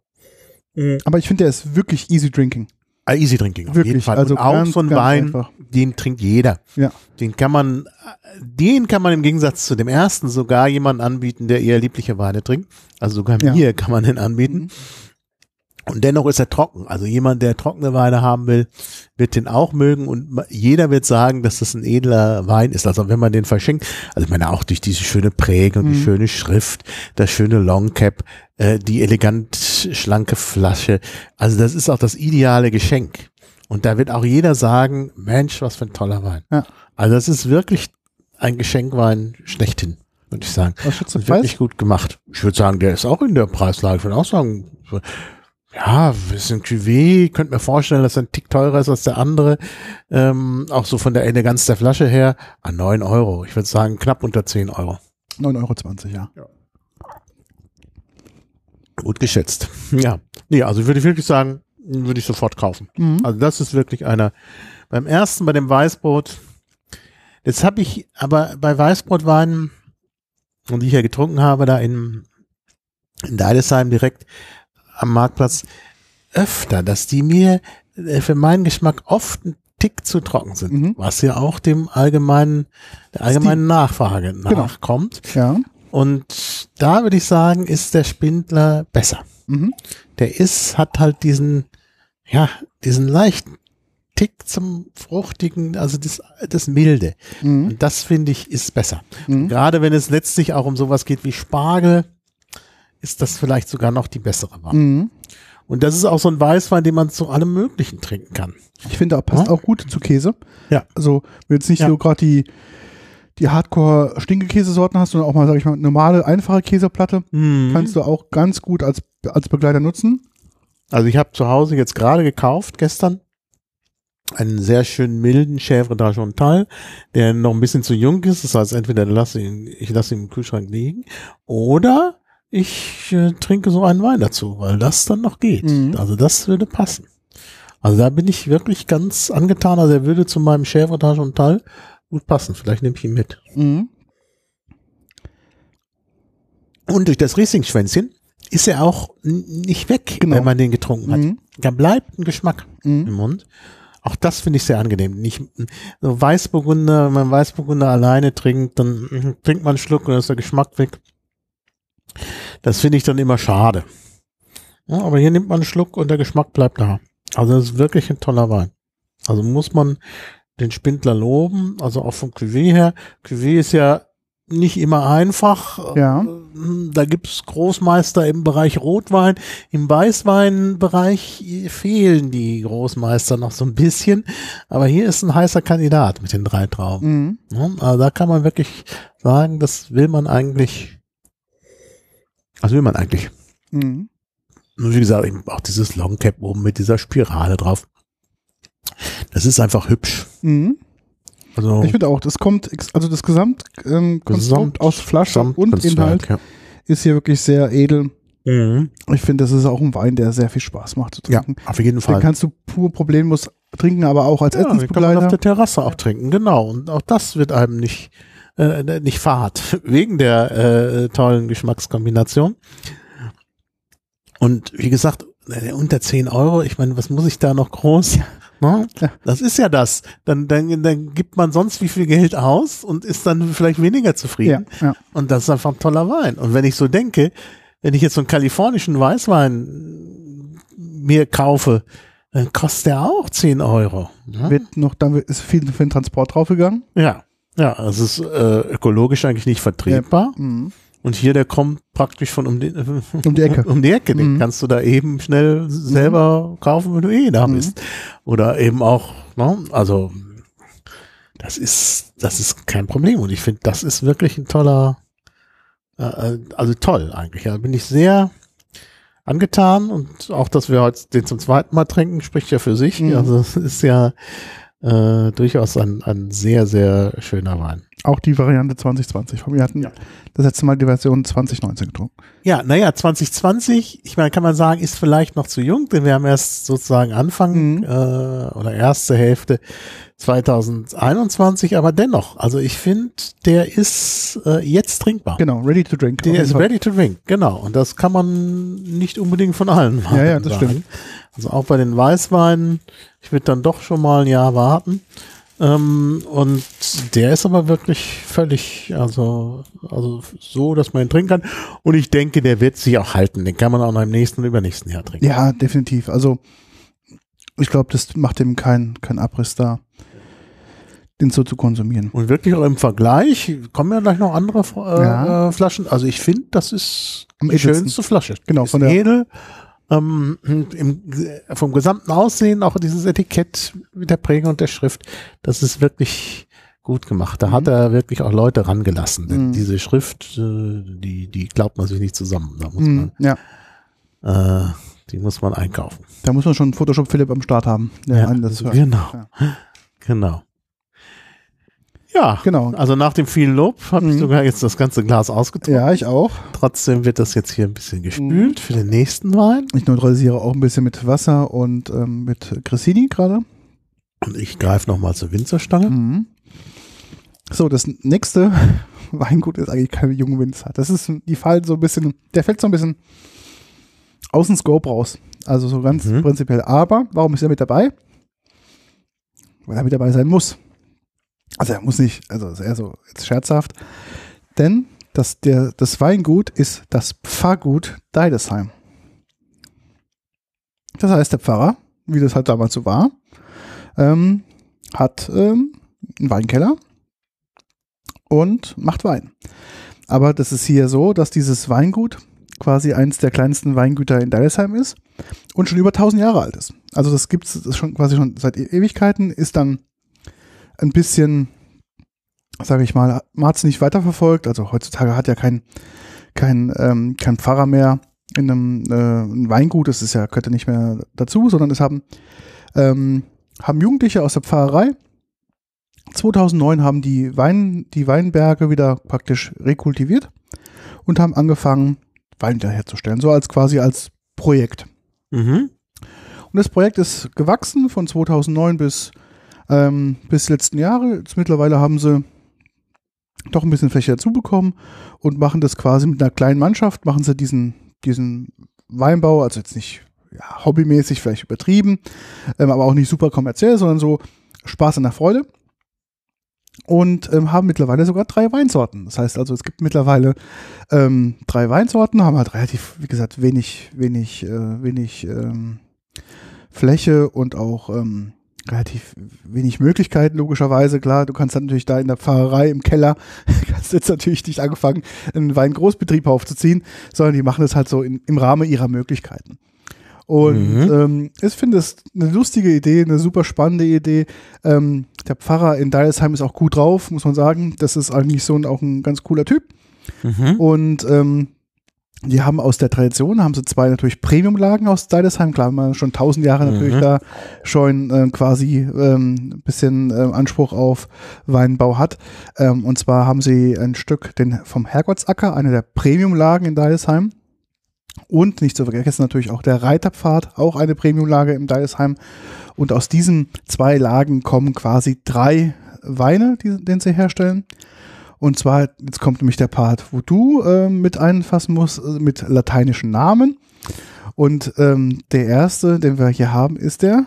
aber ich finde, der ist wirklich easy drinking. Ah, easy Drinking. auf jeden Wirklich. Fall. Also Und auch ganz, so ein Wein, einfach. den trinkt jeder. Ja. Den kann man, den kann man im Gegensatz zu dem ersten sogar jemanden anbieten, der eher liebliche Weine trinkt. Also sogar Ja. mir kann man den anbieten. Und dennoch ist er trocken. Also jemand, der trockene Weine haben will, wird den auch mögen und jeder wird sagen, dass das ein edler Wein ist. Also wenn man den verschenkt, also ich meine auch durch diese schöne Präge und die Mhm. schöne Schrift, das schöne Longcap, äh, die elegant schlanke Flasche. Also das ist auch das ideale Geschenk. Und da wird auch jeder sagen, Mensch, was für ein toller Wein. Ja. Also das ist wirklich ein Geschenkwein schlechthin, würde ich sagen. Was schätzt du wirklich gut gemacht. Ich würde sagen, der ist auch in der Preislage. Ich würde auch sagen, ja, wir sind Cuvée. Ich könnte mir vorstellen, dass er ein Tick teurer ist als der andere. Ähm, auch so von der Eleganz der Flasche her. An 9 Euro. Ich würde sagen, knapp unter 10 Euro. 9,20 Euro, ja. Gut geschätzt. Ja. Nee, also würde ich wirklich sagen, würde ich sofort kaufen. Mhm. Also das ist wirklich einer. Beim ersten, bei dem Weißbrot, jetzt habe ich aber bei Weißbrotweinen, und die ich ja getrunken habe, da in, in Deidesheim direkt am Marktplatz, öfter, dass die mir äh, für meinen Geschmack oft ein Tick zu trocken sind, Mhm. was ja auch dem allgemeinen, der allgemeinen Nachfrage Genau. nachkommt. Ja. Und da würde ich sagen, ist der Spindler besser Mhm. der ist, hat halt diesen, ja, diesen leichten Tick zum Fruchtigen, also das, das Milde. Mhm. Und das finde ich ist besser. Mhm. Gerade wenn es letztlich auch um sowas geht wie Spargel, ist das vielleicht sogar noch die bessere Wahl. Mhm. Und das ist auch so ein Weißwein, den man zu allem Möglichen trinken kann. Ich finde, er passt Ja. auch gut zu Käse. Ja. Also, wenn jetzt nicht Ja. so gerade die, die Hardcore-Stinkekäsesorten hast, sondern auch mal, sag ich mal, normale, einfache Käseplatte. Mhm. Kannst du auch ganz gut als, als Begleiter nutzen. Also ich habe zu Hause jetzt gerade gekauft, gestern, einen sehr schön milden Chèvre d'Argental, der noch ein bisschen zu jung ist. Das heißt, entweder lasse ihn, ich lasse ihn im Kühlschrank liegen oder ich äh, trinke so einen Wein dazu, weil das dann noch geht. Mhm. Also das würde passen. Also da bin ich wirklich ganz angetan. Also er würde zu meinem Chèvre d'Argental gut passen. Vielleicht nehme ich ihn mit. Mhm. Und durch das Riesling-Schwänzchen ist er auch nicht weg, Genau. wenn man den getrunken hat. Mhm. Da bleibt ein Geschmack im Mhm. Mund. Auch das finde ich sehr angenehm. Nicht so Weißburgunder, wenn man Weißburgunder alleine trinkt, dann mhm, trinkt man einen Schluck und dann ist der Geschmack weg. Das finde ich dann immer schade. Ja, aber hier nimmt man einen Schluck und der Geschmack bleibt da. Also das ist wirklich ein toller Wein. Also muss man den Spindler loben, also auch vom Cuvée her. Cuvée ist ja nicht immer einfach. Ja. Da gibt's Großmeister im Bereich Rotwein. Im Weißweinbereich fehlen die Großmeister noch so ein bisschen. Aber hier ist ein heißer Kandidat mit den drei Trauben. Mhm. Also da kann man wirklich sagen, das will man eigentlich. Das will man eigentlich. Mhm. Und wie gesagt, eben auch dieses Longcap oben mit dieser Spirale drauf. Das ist einfach hübsch. Mhm. Also Ich finde auch, das kommt, also das Gesamtkonstrukt Gesamt- aus Flasche und Gesamtkunstwerk, Inhalt ja. ist hier wirklich sehr edel. Mhm. Ich finde, das ist auch ein Wein, der sehr viel Spaß macht zu Ja, trinken. auf jeden Den Fall. kannst du pur problemlos trinken, aber auch als Ja, den kann man auf Essensbegleiter. der Terrasse auch trinken, genau. Und auch das wird einem nicht, äh, nicht fad, wegen der äh, tollen Geschmackskombination. Und wie gesagt, äh, unter 10 Euro, ich meine, was muss ich da noch groß? Ne? Ja. Das ist ja das. Dann, dann, dann gibt man sonst wie viel Geld aus und ist dann vielleicht weniger ja, zufrieden. ja. Und das ist einfach ein toller Wein. Und wenn ich so denke, wenn ich jetzt so einen kalifornischen Weißwein mir kaufe, dann kostet der auch 10 Euro. Ne? Wird noch, dann wird- ist viel für den Transport draufgegangen. Ja, ja, es ist äh, ökologisch eigentlich nicht vertretbar. Mhm. Und hier, der kommt praktisch von um die, Um die Ecke. Um die Ecke. Den Mhm. kannst du da eben schnell selber kaufen, wenn du eh da Mhm. bist. Oder eben auch, ne? also das ist, das ist kein Problem. Und ich finde, das ist wirklich ein toller, äh, also toll eigentlich. Da bin ich sehr angetan und auch, dass wir heute den zum zweiten Mal trinken, spricht ja für sich. Mhm. Also es ist ja äh, durchaus ein, ein sehr, sehr schöner Wein. Auch die Variante 2020. Wir hatten Ja. das letzte Mal die Version 2019 getrunken. Ja, naja, 2020, ich meine, kann man sagen, ist vielleicht noch zu jung, denn wir haben erst sozusagen Anfang Mhm. äh, oder erste Hälfte 2021, aber dennoch, also ich finde, der ist äh, jetzt trinkbar. Genau, ready to drink. Der ist Fall. ready to drink, genau. Und das kann man nicht unbedingt von allen Ja, ja, das sagen. stimmt. Also auch bei den Weißweinen, ich würde dann doch schon mal ein Jahr warten. Ähm, und der ist aber wirklich völlig, also, also so, dass man ihn trinken kann. Und ich denke, der wird sich auch halten. Den kann man auch noch im nächsten und übernächsten Jahr trinken. Ja, definitiv. Also ich glaube, das macht dem keinen kein Abriss da, den so zu konsumieren. Und wirklich auch im Vergleich, kommen ja gleich noch andere äh, Ja. äh, Flaschen. Also ich finde, das ist Am die schönste Flasche. Genau, ist von der- edel. Ähm, im, vom gesamten Aussehen, auch dieses Etikett mit der Prägung und der Schrift, das ist wirklich gut gemacht. Da Mhm. hat er wirklich auch Leute rangelassen. Denn Mhm. diese Schrift, äh, die, die glaubt man sich nicht zusammen. Da muss Mhm, ja, man, äh, die muss man einkaufen. da muss man schon Photoshop Philipp am Start haben. einen das genau. Ja. Genau. Ja, Genau. also nach dem vielen Lob habe ich Mhm. sogar jetzt das ganze Glas ausgetrunken. Ja, ich auch. Trotzdem wird das jetzt hier ein bisschen Mhm. gespült für den nächsten Wein. Ich neutralisiere auch ein bisschen mit Wasser und ähm, mit Grissini gerade. Und ich greife nochmal zur Winzerstange. Mhm. So, das nächste Weingut ist eigentlich keine junge Winzer. Das ist, die fallen so ein bisschen, der fällt so ein bisschen aus dem Scope raus. Also so ganz Mhm. prinzipiell. Aber warum ist er mit dabei? Weil er mit dabei sein muss. Also er muss nicht, also ist eher so jetzt scherzhaft. Denn das, der, das Weingut ist das Pfarrgut Deidesheim. Das heißt, der Pfarrer, wie das halt damals so war, ähm, hat ähm, einen Weinkeller und macht Wein. Aber das ist hier so, dass dieses Weingut quasi eins der kleinsten Weingüter in Deidesheim ist und schon über 1000 Jahre alt ist. Also das gibt es schon quasi schon seit E- Ewigkeiten, ist dann ein bisschen sage ich mal, man hat es nicht weiterverfolgt. Also heutzutage hat ja kein, kein, ähm, kein Pfarrer mehr in einem äh, ein Weingut, das ist ja, gehört ja nicht mehr dazu, sondern es haben, ähm, haben Jugendliche aus der Pfarrerei 2009 haben die, Wein, die Weinberge wieder praktisch rekultiviert und haben angefangen, Wein wieder herzustellen, so als quasi als Projekt. Mhm. Und das Projekt ist gewachsen von 2009 bis, ähm, bis letzten Jahre. Jetzt mittlerweile haben sie doch ein bisschen Fläche dazu bekommen und machen das quasi mit einer kleinen Mannschaft, machen sie diesen, diesen Weinbau, also jetzt nicht ja, hobbymäßig, vielleicht übertrieben, ähm, aber auch nicht super kommerziell, sondern so Spaß an der Freude. Und ähm, haben mittlerweile sogar drei Weinsorten. Das heißt also, es gibt mittlerweile ähm, drei Weinsorten, haben halt relativ, wie gesagt, wenig, wenig, äh, wenig ähm, Fläche und auch ähm, relativ wenig Möglichkeiten, logischerweise. Klar, du kannst dann natürlich da in der Pfarrerei im Keller, kannst jetzt natürlich nicht angefangen, einen Weingroßbetrieb aufzuziehen, sondern die machen das halt so in, im Rahmen ihrer Möglichkeiten. Und Mhm. ähm, ich finde es eine lustige Idee, eine super spannende Idee. Ähm, der Pfarrer in Deilesheim ist auch gut drauf, muss man sagen. Das ist eigentlich so ein, auch ein ganz cooler Typ. Mhm. Und ähm, die haben aus der Tradition, haben sie zwei natürlich Premiumlagen aus Deidesheim, klar, wenn man schon tausend Jahre natürlich Mhm. da schon äh, quasi ähm, ein bisschen ähm, Anspruch auf Weinbau hat. Ähm, und zwar haben sie ein Stück den vom Herrgottsacker, eine der Premiumlagen in Deidesheim. Und nicht zu vergessen natürlich auch der Reiterpfad, auch eine Premiumlage im Deidesheim. Und aus diesen zwei Lagen kommen quasi drei Weine, die, den sie herstellen. Und zwar, jetzt kommt nämlich der Part, wo du ähm, mit einfassen musst, äh, mit lateinischen Namen. Und ähm, der erste, den wir hier haben, ist der.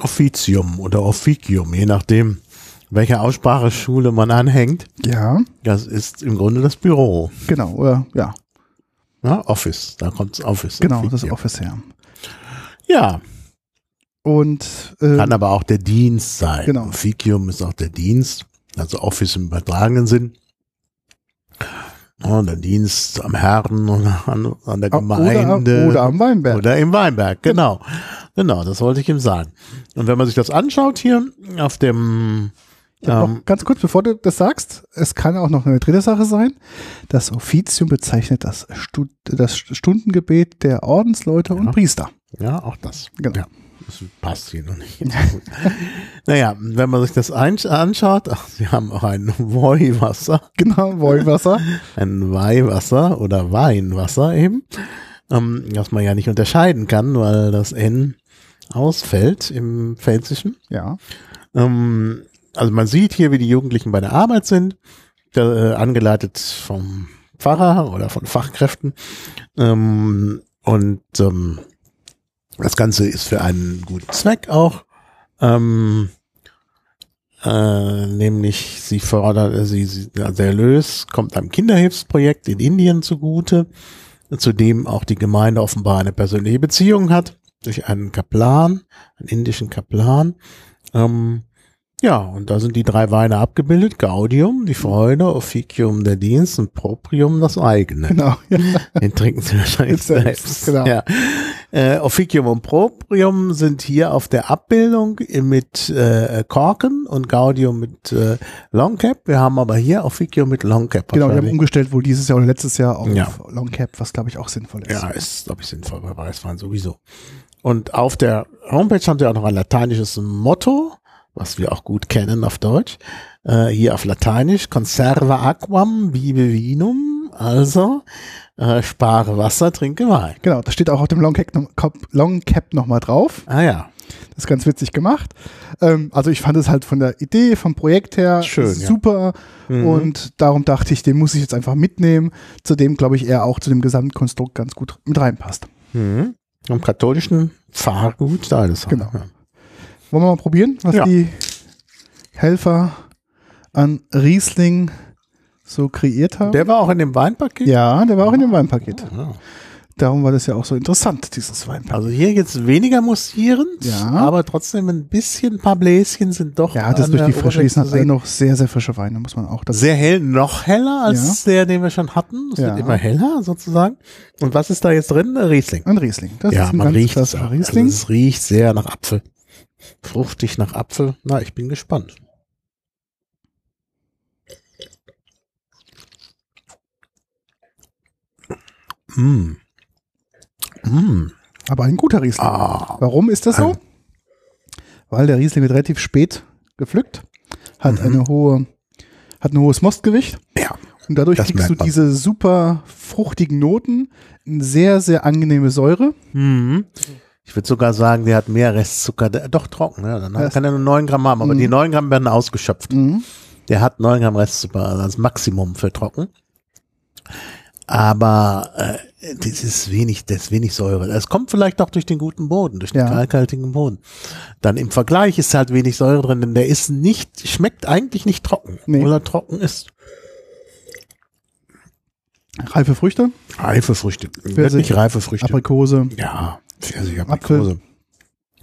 Officium oder Officium, je nachdem, welcher Ausspracheschule man anhängt. Ja, Das ist im Grunde das Büro. genau, oder ja, Ja, Office, da kommt Office. genau, das Officium. Office her. Ja, Und äh, kann aber auch der Dienst sein. Genau. Officium ist auch der Dienst, also Office im übertragenen Sinn. Ja, der Dienst am Herrn oder an, an der oder, Gemeinde. oder am Weinberg. Oder im Weinberg, genau. Genau, das wollte ich ihm sagen. Und wenn man sich das anschaut hier auf dem, ähm, noch ganz kurz, bevor du das sagst, es kann auch noch eine dritte Sache sein. Das Offizium bezeichnet das, Stu das Stundengebet der Ordensleute und Ja. Priester. ja, auch das. Genau. Ja, das passt hier noch nicht. Gut. naja, wenn man sich das anschaut, ach, sie haben auch ein Weihwasser, Genau, Wollwasser. ein Weihwasser oder Weinwasser eben, ähm, das man ja nicht unterscheiden kann, weil das N ausfällt im Pfälzischen. ja. Ähm, also man sieht hier, wie die Jugendlichen bei der Arbeit sind, äh, angeleitet vom Pfarrer oder von Fachkräften. Ähm, und ähm, das Ganze ist für einen guten Zweck auch. Ähm, äh, nämlich sie fordern, äh, sie, sie, also der Erlös kommt einem Kinderhilfsprojekt in Indien zugute, zu dem auch die Gemeinde offenbar eine persönliche Beziehung hat, durch einen Kaplan, einen indischen Kaplan. Ähm, ja, und da sind die drei Weine abgebildet. Gaudium, die Freude, Officium, der Dienst und Proprium, das eigene. Genau. Ja. Den trinken sie wahrscheinlich Selbst, selbst. genau. Ja. Äh, Officium und Proprium sind hier auf der Abbildung mit äh, Korken und Gaudium mit äh, Longcap. Wir haben aber hier Officium mit Longcap. Genau, die haben umgestellt wohl dieses Jahr oder letztes Jahr auf Ja. Long Cap, was glaube ich auch sinnvoll ist. Ja, ist, glaube ich, sinnvoll bei Weißwein sowieso. Und auf der Homepage haben wir auch noch ein lateinisches Motto, was wir auch gut kennen auf Deutsch. Äh, hier auf Lateinisch, Conserva aquam, vive vinum, also äh, spare Wasser, trinke Wein. Genau, das steht auch auf dem Long Cap, Long Cap nochmal drauf. Ah ja, Das ist ganz witzig gemacht. Ähm, also ich fand es halt von der Idee, vom Projekt her Schön, ja. super. Mhm. Und darum dachte ich, den muss ich jetzt einfach mitnehmen. Zudem glaube ich, er auch zu dem Gesamtkonstrukt ganz gut mit reinpasst. mhm. am katholischen Pfarrgut da ist Genau. Ja. Wollen wir mal probieren, was Ja. die Helfer an Riesling so kreiert haben? Der war auch in dem Weinpaket? ja, der war auch in dem Weinpaket. Ja. Darum war das ja auch so interessant, dieses Weinpaket. Also hier jetzt weniger mussierend, Ja. aber trotzdem ein bisschen, ein paar Bläschen sind doch Ja, das durch die frische ist sehen. noch sehr, sehr frische Weine, muss man auch. Sehr hell, noch heller als der, den wir schon hatten. Es Ja. wird immer heller sozusagen. Und was ist da jetzt drin? Riesling. ein Riesling. Das ja, ist ein man ganz riecht auch. Riesling. Also es riecht sehr nach Apfel. Fruchtig nach Apfel. Na, ich bin gespannt. Mm. Mm. Aber ein guter Riesling. Ah. Warum ist das so? Weil der Riesling wird relativ spät gepflückt, hat Mhm. eine hohe, hat ein hohes Mostgewicht Ja. und dadurch Das kriegst du man. diese super fruchtigen Noten, eine sehr, sehr angenehme Säure. Mhm. Ich würde sogar sagen, der hat mehr Restzucker. Der, doch trocken, ja. Dann Das- kann er nur 9 Gramm haben, aber Mhm. die 9 Gramm werden ausgeschöpft. Mhm. Der hat 9 Gramm Restzucker, also das Maximum für trocken. Aber äh, das ist wenig, das ist wenig Säure. Es kommt vielleicht auch durch den guten Boden, durch den Ja. kalkhaltigen Boden. Dann im Vergleich ist halt wenig Säure drin, denn der ist nicht, schmeckt eigentlich nicht trocken. Nee. Obwohl er trocken ist. Reife Früchte, Reife Früchte. Wirklich reife Früchte. Aprikose. Ja, Pfirsich, Apfel. Aprikose.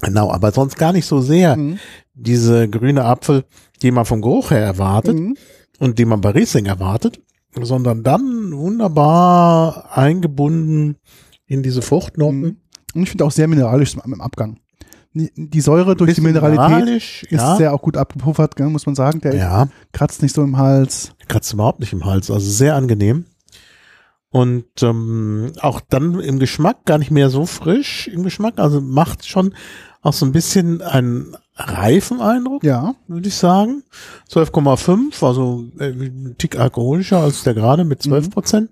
Genau, aber sonst gar nicht so sehr Mhm. diese grüne Apfel, die man vom Geruch her erwartet Mhm. und die man bei Riesling erwartet, sondern dann wunderbar eingebunden in diese Fruchtnoten. Mhm. Und ich finde auch sehr mineralisch im Abgang. Die Säure durch die Mineralität mineralisch, ist ja. sehr auch gut abgepuffert, muss man sagen. Der ja, kratzt nicht so im Hals. kratzt überhaupt nicht im Hals, also sehr angenehm. Und ähm, auch dann im Geschmack gar nicht mehr so frisch im Geschmack, also macht schon auch so ein bisschen einen reifen Eindruck. Ja, würde ich sagen. 12,5, also äh, ein Tick alkoholischer als der gerade mit 12 Prozent.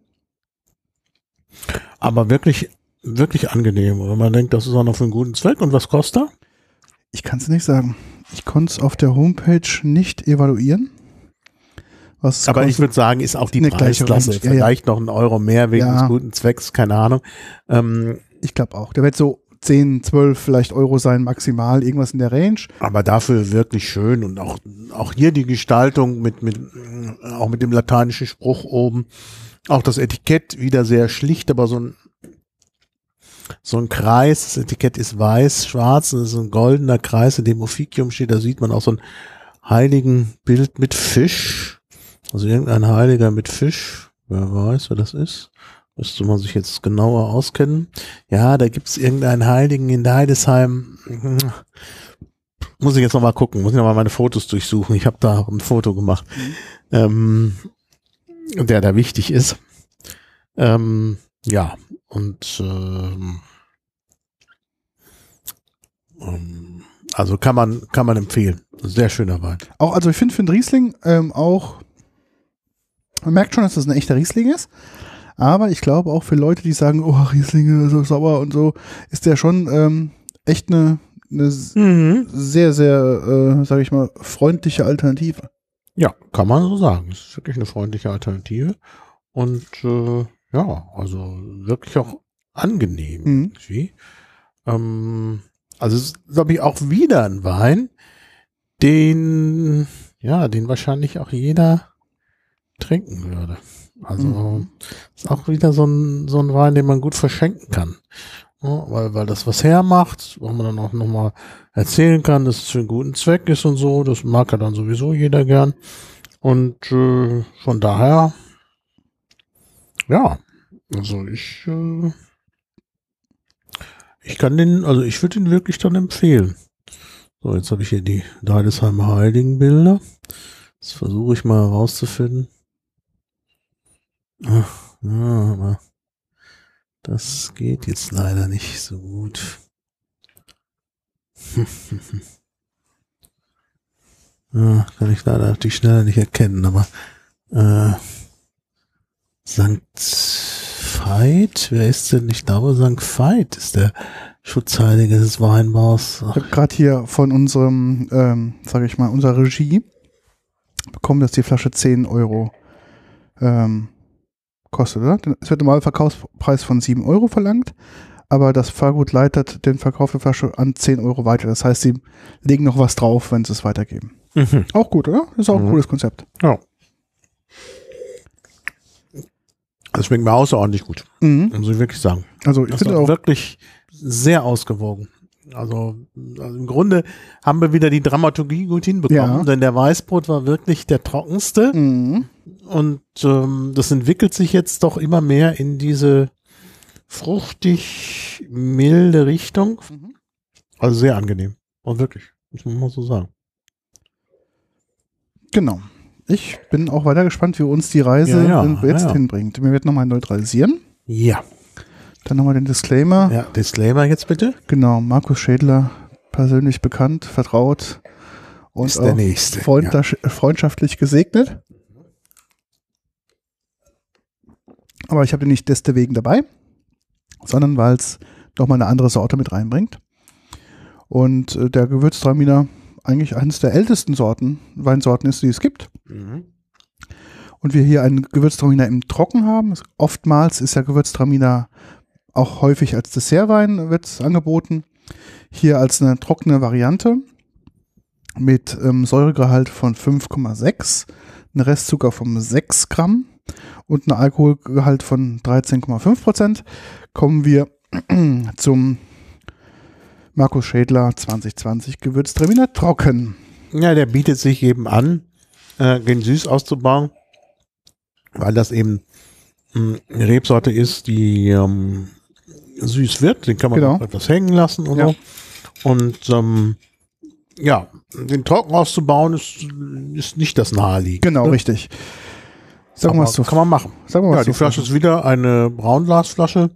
Aber wirklich, wirklich angenehm. Und man denkt, das ist auch noch für einen guten Zweck. Und was kostet er? ich kann es nicht sagen. Ich konnte es auf der Homepage nicht evaluieren. Was Aber ich würde sagen, ist auch die Eine Preisklasse. Ja, Vielleicht noch ein Euro mehr wegen Ja. des guten Zwecks, keine Ahnung. Ähm, ich glaube auch. Der wird so 10, 12 vielleicht Euro sein, maximal, irgendwas in der Range. aber dafür wirklich schön und auch, auch hier die Gestaltung mit, mit, auch mit dem lateinischen Spruch oben. Auch das Etikett wieder sehr schlicht, aber so ein, so ein Kreis. Das Etikett ist weiß, schwarz, das ist ein goldener Kreis, in dem Officium steht. Da sieht man auch so ein heiligen Bild mit Fisch. Also irgendein Heiliger mit Fisch. Wer weiß, wer das ist. Müsste man sich jetzt genauer auskennen. Ja, da gibt's irgendeinen Heiligen in Deidesheim. Muss ich jetzt noch mal gucken, muss ich noch mal meine Fotos durchsuchen. Ich habe da ein Foto gemacht, ähm, der da wichtig ist. Ähm, ja, und ähm, ähm, also kann man kann man empfehlen. Sehr schöner Wein. Auch, also ich finde für den Riesling ähm, auch, man merkt schon, dass das ein echter Riesling ist. Aber ich glaube auch für Leute, die sagen, oh, Riesling so sauer und so, ist der schon ähm, echt eine, eine s- sehr, sehr, äh, sage ich mal, freundliche Alternative. Ja, kann man so sagen. Es ist wirklich eine freundliche Alternative. Und äh, ja, also wirklich auch angenehm Mhm. irgendwie. Ähm, also es ist, glaube ich, auch wieder ein Wein, den, ja, den wahrscheinlich auch jeder trinken würde. Also Mhm. ist auch wieder so ein, so ein Wein, den man gut verschenken kann. Ja, weil, weil das was hermacht, wo man dann auch nochmal erzählen kann, dass es für einen guten Zweck ist und so. Das mag ja dann sowieso jeder gern. Und äh, von daher, ja, also ich, äh, ich kann den, also ich würde ihn wirklich dann empfehlen. So, jetzt habe ich hier die Deidesheimer Heiligenbilder. Das versuche ich mal herauszufinden. Ach, ja, aber das geht jetzt leider nicht so gut. ja, kann ich leider die schneller nicht erkennen, aber äh, Sankt Veit, wer ist denn? Ich glaube, Sankt Veit ist der Schutzheilige des Weinbaus. Ich habe gerade hier von unserem, ähm, sage ich mal, unserer Regie bekommen, dass die Flasche 10 Euro ähm, kostet, oder? Denn Es wird normal Verkaufspreis von 7 Euro verlangt, aber das Fahrgut leitet den Verkauf der Flasche an 10 Euro weiter. Das heißt, sie legen noch was drauf, wenn sie es weitergeben. Mhm. Auch gut, oder? Das ist auch ein Mhm. cooles Konzept. Ja. Das schmeckt mir außerordentlich gut, Mhm. muss ich wirklich sagen. Also ich Das finde auch, wirklich sehr ausgewogen. Also, also im Grunde haben wir wieder die Dramaturgie gut hinbekommen, Ja. denn der Weißbrot war wirklich der trockenste mhm. und ähm, das entwickelt sich jetzt doch immer mehr in diese fruchtig milde Richtung. Mhm. Also sehr angenehm. Und wirklich, muss man mal so sagen. genau. Ich bin auch weiter gespannt, wie uns die Reise Ja, ja, jetzt hinbringt. Mir wird nochmal neutralisieren. Ja. Dann nochmal den Disclaimer. Ja, Disclaimer jetzt bitte. Genau, Markus Schädler, persönlich bekannt, vertraut und Ist der auch nächste. freundlich, freundschaftlich gesegnet. Aber ich habe den nicht deswegen dabei, sondern weil es doch mal eine andere Sorte mit reinbringt. Und äh, der Gewürztraminer eigentlich eines der ältesten Sorten, Weinsorten ist, die es gibt. Ja. Mhm. Und wir hier einen Gewürztraminer im Trocken haben. Oftmals ist der Gewürztraminer auch häufig als Dessertwein wird angeboten. Hier als eine trockene Variante mit ähm, Säuregehalt von 5,6, ein Restzucker von 6 Gramm und ein Alkoholgehalt von 13,5 Prozent kommen wir zum Markus Schädler 2020 Gewürztraminer trocken. Ja, der bietet sich eben an, äh, den süß auszubauen, weil das eben mh, eine Rebsorte ist, die ähm, süß wird. Den kann man Genau. auch etwas hängen lassen und Ja. so. Und ähm, ja, den trocken auszubauen ist, ist nicht das naheliegende. Genau, richtig. Sag mal Aber was zu. Kann man machen. Sag mal was Ja, die Flasche ist wieder eine Braunglasflasche,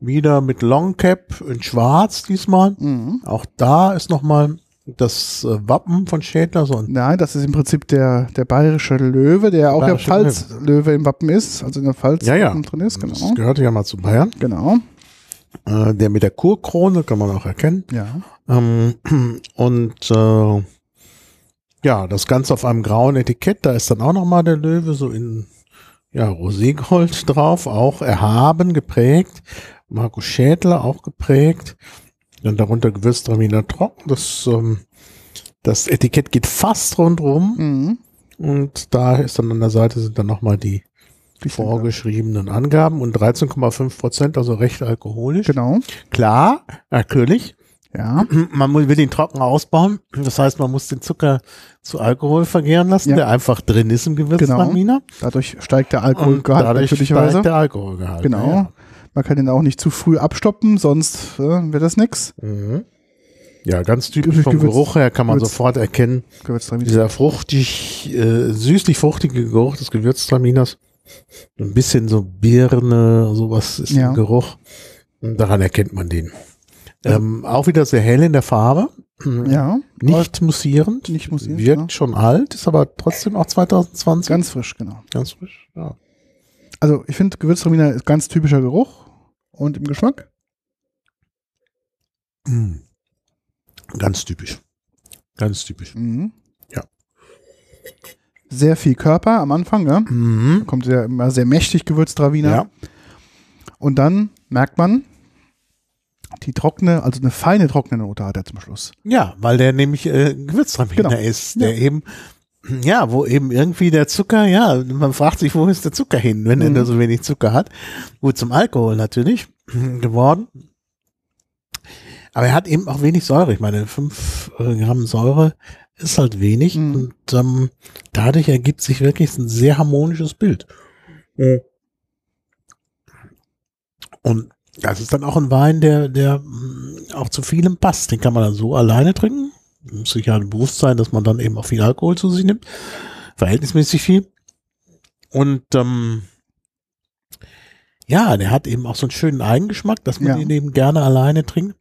wieder mit Long Cap in Schwarz diesmal. Mhm. Auch da ist nochmal das äh, Wappen von Schädler, so ein Nein, das ist im Prinzip der, der bayerische Löwe, der auch der Pfalz-Löwe im Wappen ist, also in der Pfalz Ja, ja. drin ist, genau. Das gehörte ja mal zu Bayern. Genau, Äh, der mit der Kurkrone kann man auch erkennen. ja. Ähm, und äh, ja, das Ganze auf einem grauen Etikett. Da ist dann auch nochmal der Löwe so in ja, Roségold drauf, auch erhaben geprägt. Markus Schädler auch geprägt. Dann darunter Gewürztraminer trocken. Das, ähm, das Etikett geht fast rundrum. Mhm. Und da ist dann an der Seite sind dann nochmal Die vorgeschriebenen Angaben und 13,5 Prozent, also recht alkoholisch. Genau, Klar, natürlich. ja. Man will den trocken ausbauen. Das heißt, man muss den Zucker zu Alkohol vergären lassen, Ja. der einfach drin ist im Gewürztraminer. Dadurch steigt der Und Alkoholgehalt dadurch steigt der Alkoholgehalt. Genau. Man kann den auch nicht zu früh abstoppen, sonst äh, wird das nix. Ja, mhm. ja ganz typisch Gewürz- vom Geruch her kann man Gewürz- sofort erkennen, dieser fruchtig, äh, süßlich-fruchtige Geruch des Gewürztraminers. Ein bisschen so Birne, sowas ist Ja. im Geruch. Daran erkennt man den. Ähm, auch wieder sehr hell in der Farbe. Ja, Nicht mussierend. Nicht mussierend, Wirkt ja. schon alt, ist aber trotzdem auch 2020. ganz frisch, genau. ganz frisch. Ja. Also ich finde Gewürztraminer ist ganz typischer Geruch und im Geschmack. Mm. Ganz typisch. Ganz typisch. Mhm. Ja. Sehr viel Körper am Anfang, ne? Mhm. Kommt ja immer sehr mächtig Gewürztraminer. Ja. Und dann merkt man, die trockene, also eine feine trockene Note hat er zum Schluss. ja, weil der nämlich äh, Gewürztraminer Genau. ist, der eben, ja, wo eben irgendwie der Zucker, ja, man fragt sich, wo ist der Zucker hin, wenn er Mhm. da so wenig Zucker hat. Gut, zum Alkohol natürlich geworden. Aber er hat eben auch wenig Säure. Ich meine, fünf Gramm Säure ist halt wenig Mhm. und ähm, dadurch ergibt sich wirklich ein sehr harmonisches Bild. Und das ist dann auch ein Wein, der, der mh, auch zu vielem passt. Den kann man dann so alleine trinken. Muss sich ja bewusst sein, dass man dann eben auch viel Alkohol zu sich nimmt. Verhältnismäßig viel. Und ähm, ja, der hat eben auch so einen schönen Eigengeschmack, dass man Ja. den eben gerne alleine trinkt.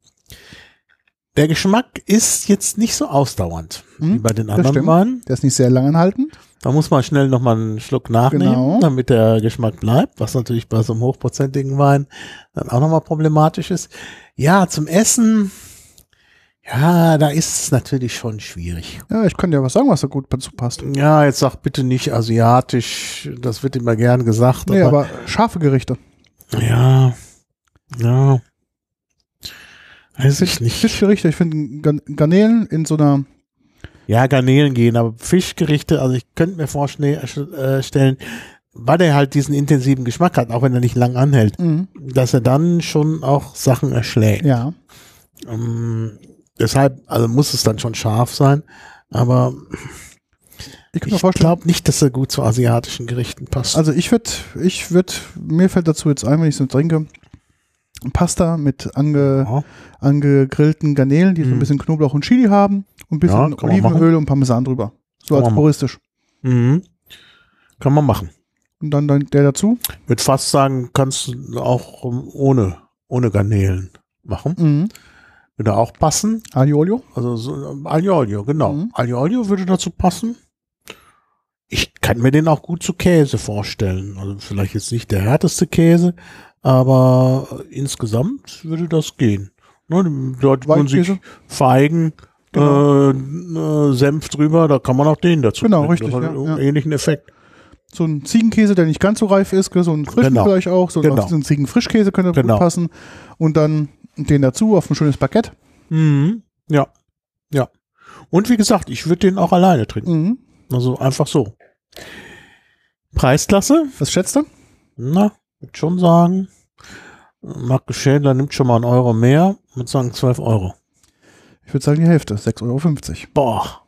Der Geschmack ist jetzt nicht so ausdauernd Mhm, wie bei den anderen. Weinen. Der ist nicht sehr lang anhaltend. Da muss man schnell nochmal einen Schluck nachnehmen, Genau. damit der Geschmack bleibt, was natürlich bei so einem hochprozentigen Wein dann auch nochmal problematisch ist. Ja, zum Essen, ja, da ist es natürlich schon schwierig. Ja, ich kann dir was sagen, was da gut dazu passt. Ja, jetzt sag bitte nicht asiatisch, das wird immer gern gesagt. Nee, aber scharfe Gerichte. ja, ja, weiß ich nicht. Fischgerichte, ich finde Garnelen in so einer, Ja, Garnelen gehen, aber Fischgerichte, also ich könnte mir vorstellen, äh, stellen, weil der halt diesen intensiven Geschmack hat, auch wenn er nicht lang anhält, mhm. dass er dann schon auch Sachen erschlägt. ja, Ähm, deshalb, also muss es dann schon scharf sein, aber ich ich glaube nicht, dass er gut zu asiatischen Gerichten passt. also ich würde, ich würde, mir fällt dazu jetzt ein, wenn ich so trinke, Pasta mit ange, ja. angegrillten Garnelen, die so ein Mhm. bisschen Knoblauch und Chili haben und ein Ja, bisschen man Olivenöl und Parmesan drüber. So Kann als puristisch. mhm. Kann man machen. Und dann, dann der dazu. Würde fast sagen, kannst du auch ähm, ohne ohne Garnelen machen. Mhm. Würde auch passen. Aglio Olio? Also so, ähm, Aglio Olio, genau. Mhm. Aglio Olio würde dazu passen. Ich kann mir den auch gut zu Käse vorstellen. Also vielleicht jetzt nicht der härteste Käse, aber insgesamt würde das gehen. Ne, Leute tun sich? Feigen, Genau. äh, äh, Senf drüber, da kann man auch den dazu Genau, richtig, ja, einen ja. ähnlichen Effekt. So ein Ziegenkäse, der nicht ganz so reif ist, so ein frischen Genau. vielleicht auch, so, Genau. so ein Ziegenfrischkäse könnte Genau. gut passen. Und dann den dazu auf ein schönes Baguette. Mhm. Ja. Ja. Und wie gesagt, ich würde den auch alleine trinken. Mhm. Also einfach so. Preisklasse? Was schätzt du? Na, würde schon sagen. Markus Schädler nimmt schon mal einen Euro mehr. Würde sagen 12 Euro. Ich würde sagen die Hälfte, 6,50 Euro. Boah.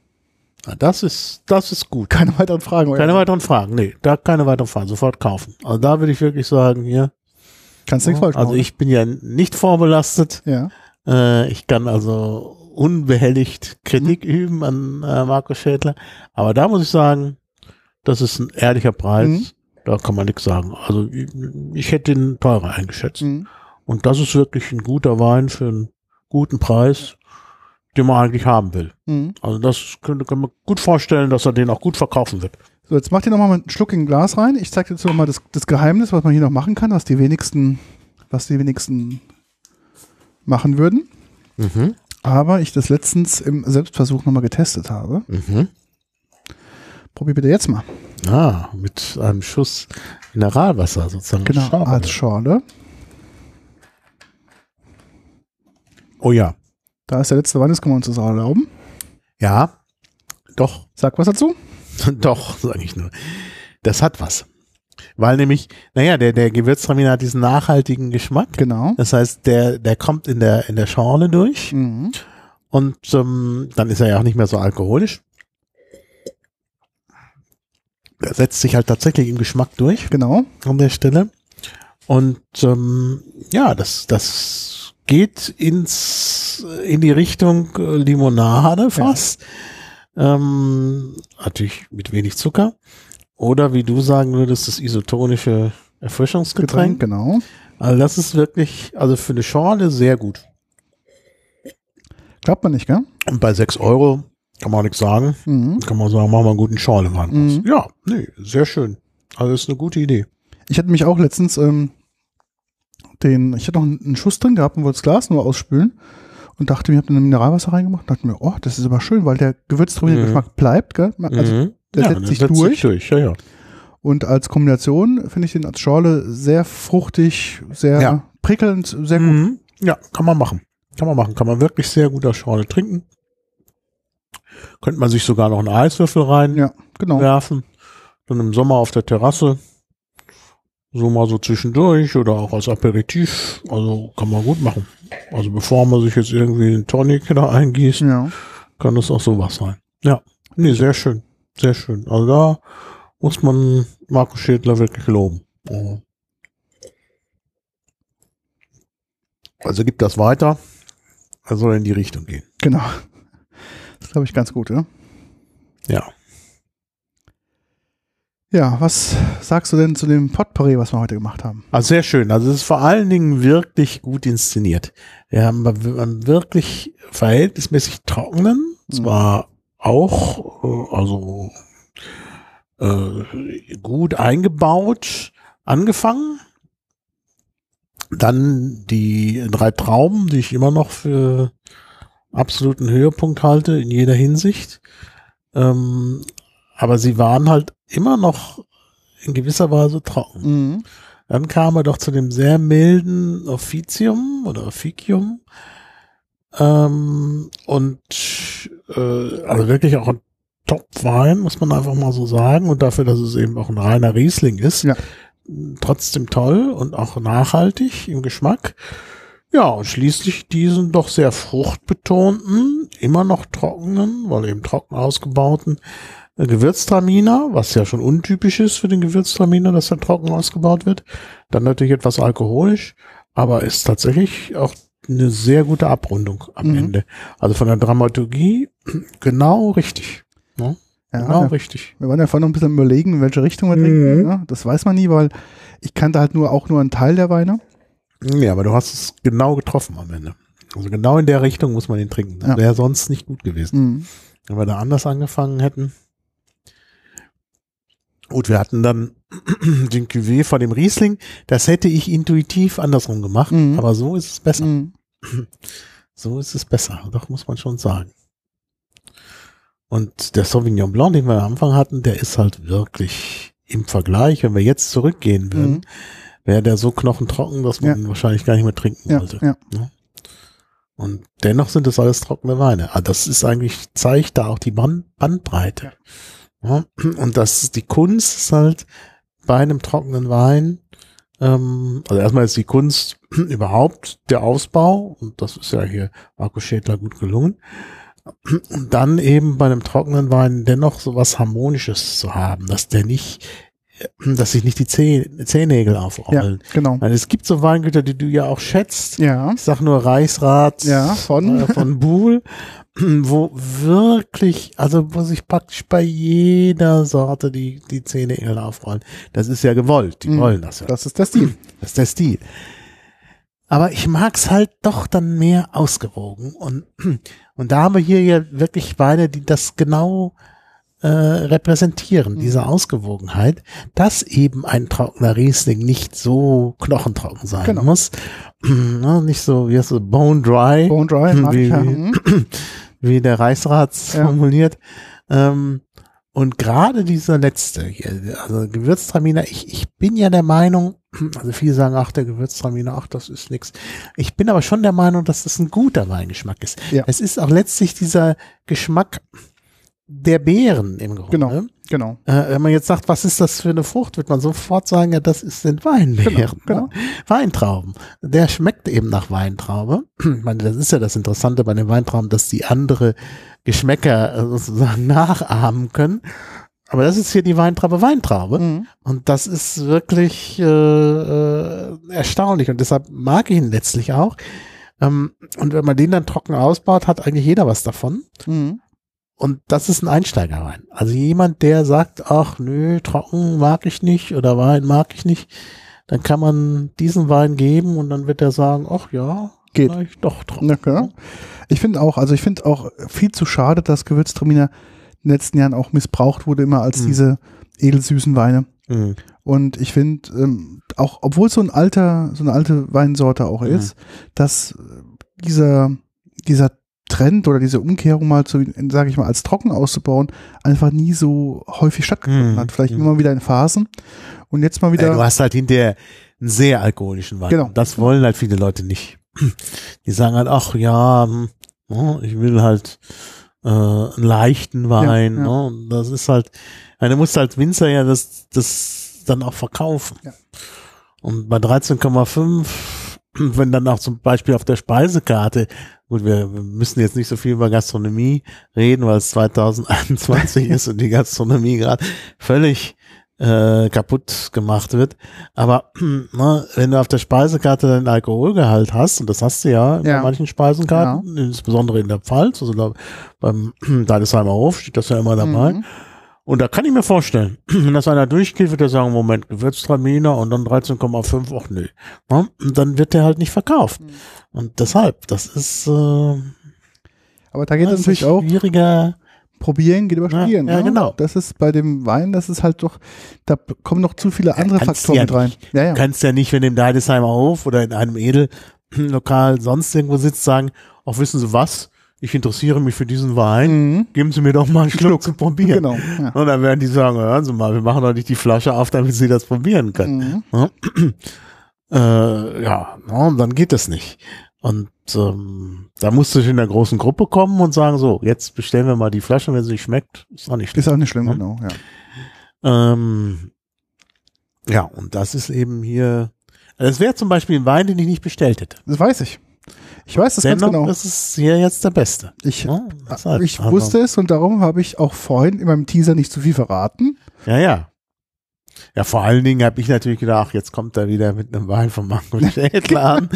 Na, das ist, das ist gut. Keine weiteren Fragen. Keine oder? weiteren Fragen. Nee, da keine weiteren Fragen. Sofort kaufen. Also da würde ich wirklich sagen, hier. Kannst nichts falsch Also ich bin ja nicht vorbelastet. Ja. Äh, ich kann also unbehelligt Kritik üben an äh, Markus Schädler. Aber da muss ich sagen, das ist ein ehrlicher Preis. Mhm. Da kann man nichts sagen. Also ich, ich hätte ihn teurer eingeschätzt. Mhm. Und das ist wirklich ein guter Wein für einen guten Preis, den man eigentlich haben will. Mhm. Also das könnte, kann man gut vorstellen, dass er den auch gut verkaufen wird. So, jetzt mach dir nochmal einen Schluck in ein Glas rein. Ich zeige dir jetzt nochmal das, das Geheimnis, was man hier noch machen kann, was die wenigsten, was die wenigsten machen würden. Mhm. Aber ich das letztens im Selbstversuch nochmal getestet habe. Mhm. Probier bitte jetzt mal. Ah, mit einem Schuss Mineralwasser sozusagen. Genau, Schau. als Schorle. Oh ja. Da ist der letzte Wein, das können wir uns das auch erlauben. Ja, doch, Sag was dazu. doch, sage ich nur. Das hat was. Weil nämlich, naja, der, der Gewürztraminer hat diesen nachhaltigen Geschmack. Genau. Das heißt, der, der kommt in der, in der Schorle durch Mhm. und ähm, dann ist er ja auch nicht mehr so alkoholisch. Er setzt sich halt tatsächlich im Geschmack durch Genau. an der Stelle. Und ähm, ja, das, das geht ins, in die Richtung äh, Limonade fast. Ähm, natürlich mit wenig Zucker. Oder wie du sagen würdest, das isotonische Erfrischungsgetränk. Getränk, genau. Also das ist wirklich, also für eine Schorle sehr gut. Klappt man nicht, gell? Und bei 6 Euro kann man nichts sagen. Mhm. Kann man sagen, machen wir einen guten Schorlewein raus. Mhm. Ja, nee, sehr schön. Also das ist eine gute Idee. Ich hatte mich auch letztens ähm, den, ich hatte noch einen Schuss drin gehabt und wollte das Glas nur ausspülen und dachte mir, ich habe dann Mineralwasser reingemacht dachte mir, oh, das ist aber schön, weil der gewürztraminer Mhm. Geschmack bleibt, gell? Also, Mhm. der setzt dann sich setzt durch. durch. Ja, ja. Und als Kombination finde ich den als Schorle sehr fruchtig, sehr Ja. prickelnd, sehr gut. Mhm. Ja, kann man machen. Kann man machen. Kann man wirklich sehr gut aus Schorle trinken. Könnte man sich sogar noch einen Eiswürfel reinwerfen. Ja, genau. Dann im Sommer auf der Terrasse. So mal so zwischendurch oder auch als Aperitif. Also kann man gut machen. Also bevor man sich jetzt irgendwie einen Tonic da eingießt, Ja. kann das auch sowas sein. Ja. Nee, sehr schön. Sehr schön. Also da muss man Markus Schädler wirklich loben. Oh. Also gibt das weiter. Er soll in die Richtung gehen. Genau. Das glaube ich ganz gut, ja. Ja. Ja, was sagst du denn zu dem Potpourri, was wir heute gemacht haben? Also sehr schön. Also es ist vor allen Dingen wirklich gut inszeniert. Wir haben einen wirklich verhältnismäßig trockenen, zwar auch, äh, also äh, gut eingebaut, angefangen. Dann die drei Trauben, die ich immer noch für absoluten Höhepunkt halte in jeder Hinsicht. Ähm, aber sie waren halt immer noch in gewisser Weise trocken. Mhm. Dann kam er doch zu dem sehr milden Officium oder Officium. Ähm, und äh, also wirklich auch ein Top-Wein, muss man einfach mal so sagen. Und dafür, dass es eben auch ein reiner Riesling ist, Ja. trotzdem toll und auch nachhaltig im Geschmack. Ja, und schließlich diesen doch sehr fruchtbetonten, immer noch trockenen, weil eben trocken ausgebauten äh, Gewürztraminer, was ja schon untypisch ist für den Gewürztraminer, dass er trocken ausgebaut wird. Dann natürlich etwas alkoholisch, aber ist tatsächlich auch eine sehr gute Abrundung am Mhm. Ende. Also von der Dramaturgie genau richtig. Ne? Ja, genau ja. richtig. Wir waren ja vorhin noch ein bisschen überlegen, in welche Richtung wir trinken. Mhm. Ne? Das weiß man nie, weil ich kannte halt nur auch nur einen Teil der Weine. Ja, aber du hast es genau getroffen am Ende. Also genau in der Richtung muss man den trinken. Das Ja. wäre sonst nicht gut gewesen. Mhm. Wenn wir da anders angefangen hätten. Gut, wir hatten dann den Cuvée vor dem Riesling. Das hätte ich intuitiv andersrum gemacht, Mhm. aber so ist es besser. Mhm. So ist es besser. Doch muss man schon sagen. Und der Sauvignon Blanc, den wir am Anfang hatten, der ist halt wirklich im Vergleich, wenn wir jetzt zurückgehen würden, Mhm. Wäre der so knochentrocken, dass man ihn wahrscheinlich gar nicht mehr trinken Ja, wollte. ja. Und dennoch sind das alles trockene Weine. Ah, das ist eigentlich, zeigt da auch die Band Bandbreite. Ja. Und das ist die Kunst ist halt bei einem trockenen Wein, ähm, also erstmal ist die Kunst überhaupt der Ausbau, und das ist ja hier Marco Schädler gut gelungen. Und dann eben bei einem trockenen Wein dennoch so was Harmonisches zu haben, dass der nicht, dass sich nicht die Zeh Zehennägel Ja, aufrollen. genau. Weil es gibt so Weingüter, die du ja auch schätzt, Ja. ich sag nur Reichsrat Ja, von- äh, von Buhl, wo wirklich, also wo sich praktisch bei jeder Sorte die, die Zähne aufrollen. Das ist ja gewollt, die Mhm. wollen das ja. Das ist der Stil. Das ist der Stil. Aber ich mag's halt doch dann mehr ausgewogen. Und, und da haben wir hier ja wirklich Weine, die das genau äh, repräsentieren, Mhm. diese Ausgewogenheit, dass eben ein trockener Riesling nicht so knochentrocken sein Genau. muss. Ne, nicht so, wie heißt es, bone dry, Bone Dry, mag Wie- wie- Mhm. wie der Reichsrat Ja. formuliert. Ähm, und gerade dieser letzte hier, also Gewürztraminer, ich, ich bin ja der Meinung, also viele sagen, ach, der Gewürztraminer, ach, das ist nix. Ich bin aber schon der Meinung, dass das ein guter Weingeschmack ist. Ja. Es ist auch letztlich dieser Geschmack der Beeren im Grunde. Genau. Genau. Äh, wenn man jetzt sagt, was ist das für eine Frucht, wird man sofort sagen, ja, das ist, sind Weinbeeren. Genau, Ne? Weintrauben. Der schmeckt eben nach Weintraube. Ich meine, das ist ja das Interessante bei den Weintrauben, dass die andere Geschmäcker äh, sozusagen nachahmen können. Aber das ist hier die Weintraube Weintraube. Mhm. Und das ist wirklich äh, äh, erstaunlich. Und deshalb mag ich ihn letztlich auch. Ähm, und wenn man den dann trocken ausbaut, hat eigentlich jeder was davon. Mhm. Und das ist ein Einsteigerwein. Also jemand, der sagt, ach nö, trocken mag ich nicht oder Wein mag ich nicht, dann kann man diesen Wein geben und dann wird er sagen, ach ja, Geht. doch trocken. Genau. Ich finde auch, also ich finde auch viel zu schade, dass Gewürztraminer in den letzten Jahren auch missbraucht wurde, immer als Mhm. diese edelsüßen Weine. Mhm. Und ich finde, ähm, auch obwohl es so ein alter, so eine alte Weinsorte auch ist, dass äh, dieser, dieser Trend oder diese Umkehrung mal zu, sage ich mal, als trocken auszubauen, einfach nie so häufig stattgefunden Mhm. hat. Vielleicht Mhm. immer wieder in Phasen. Und jetzt mal Ja, wieder. du hast halt hinterher einen sehr alkoholischen Wein. Genau. Das wollen halt viele Leute nicht. Die sagen halt, ach ja, hm, oh, ich will halt äh, einen leichten Wein. Ja, ja. Ne? Das ist halt, ja, du musst als Winzer ja das, das dann auch verkaufen. Ja. Und bei 13,5, wenn dann auch zum Beispiel auf der Speisekarte, gut, wir, müssen jetzt nicht so viel über Gastronomie reden, weil es 2021 ist und die Gastronomie gerade völlig äh, kaputt gemacht wird. Aber ne, wenn du auf der Speisekarte deinen Alkoholgehalt hast, und das hast du ja, Ja. bei manchen Speisenkarten, insbesondere in der Pfalz, also da, beim Deidesheimer Hof steht das ja immer dabei. Mhm. Und da kann ich mir vorstellen, wenn das einer durchgeht, wird er sagen, Moment, Gewürztraminer und dann 13,5, ach nö. Ne? Und dann wird der halt nicht verkauft. Mhm. Und deshalb, das ist, äh, Aber da geht es natürlich auch. schwieriger. Probieren geht über Ja, Spielen. ja, ne? genau. Das ist bei dem Wein, das ist halt doch, da kommen noch zu viele andere kannst Faktoren ja mit rein. nicht. Ja, ja. Du kannst ja nicht, wenn du im Deidesheimer Hof oder in einem Edellokal sonst irgendwo sitzt, sagen, auch wissen Sie was, ich interessiere mich für diesen Wein, Mhm. geben Sie mir doch mal einen Schluck, zu probieren. Genau. Ja. Und dann werden die sagen, hören Sie mal, wir machen doch nicht die Flasche auf, damit Sie das probieren können. Mhm. Äh, ja, und dann geht das nicht. Und ähm, da musst du in der großen Gruppe kommen und sagen, so, jetzt bestellen wir mal die Flasche, wenn sie nicht schmeckt, ist auch nicht schlimm. Ist auch nicht schlimm, Ja. genau. Ja. Ähm, ja, und das ist eben hier, das wäre zum Beispiel ein Wein, den ich nicht bestellt hätte. Das weiß ich. Ich weiß das Dennoch ganz genau. ist es hier jetzt der beste. Ich, Ja, deshalb. ich Aber- wusste es und darum habe ich auch vorhin in meinem Teaser nicht zu viel verraten. Ja, ja. Ja, vor allen Dingen habe ich natürlich gedacht, ach, jetzt kommt er wieder mit einem Wein von Mango Schädler an.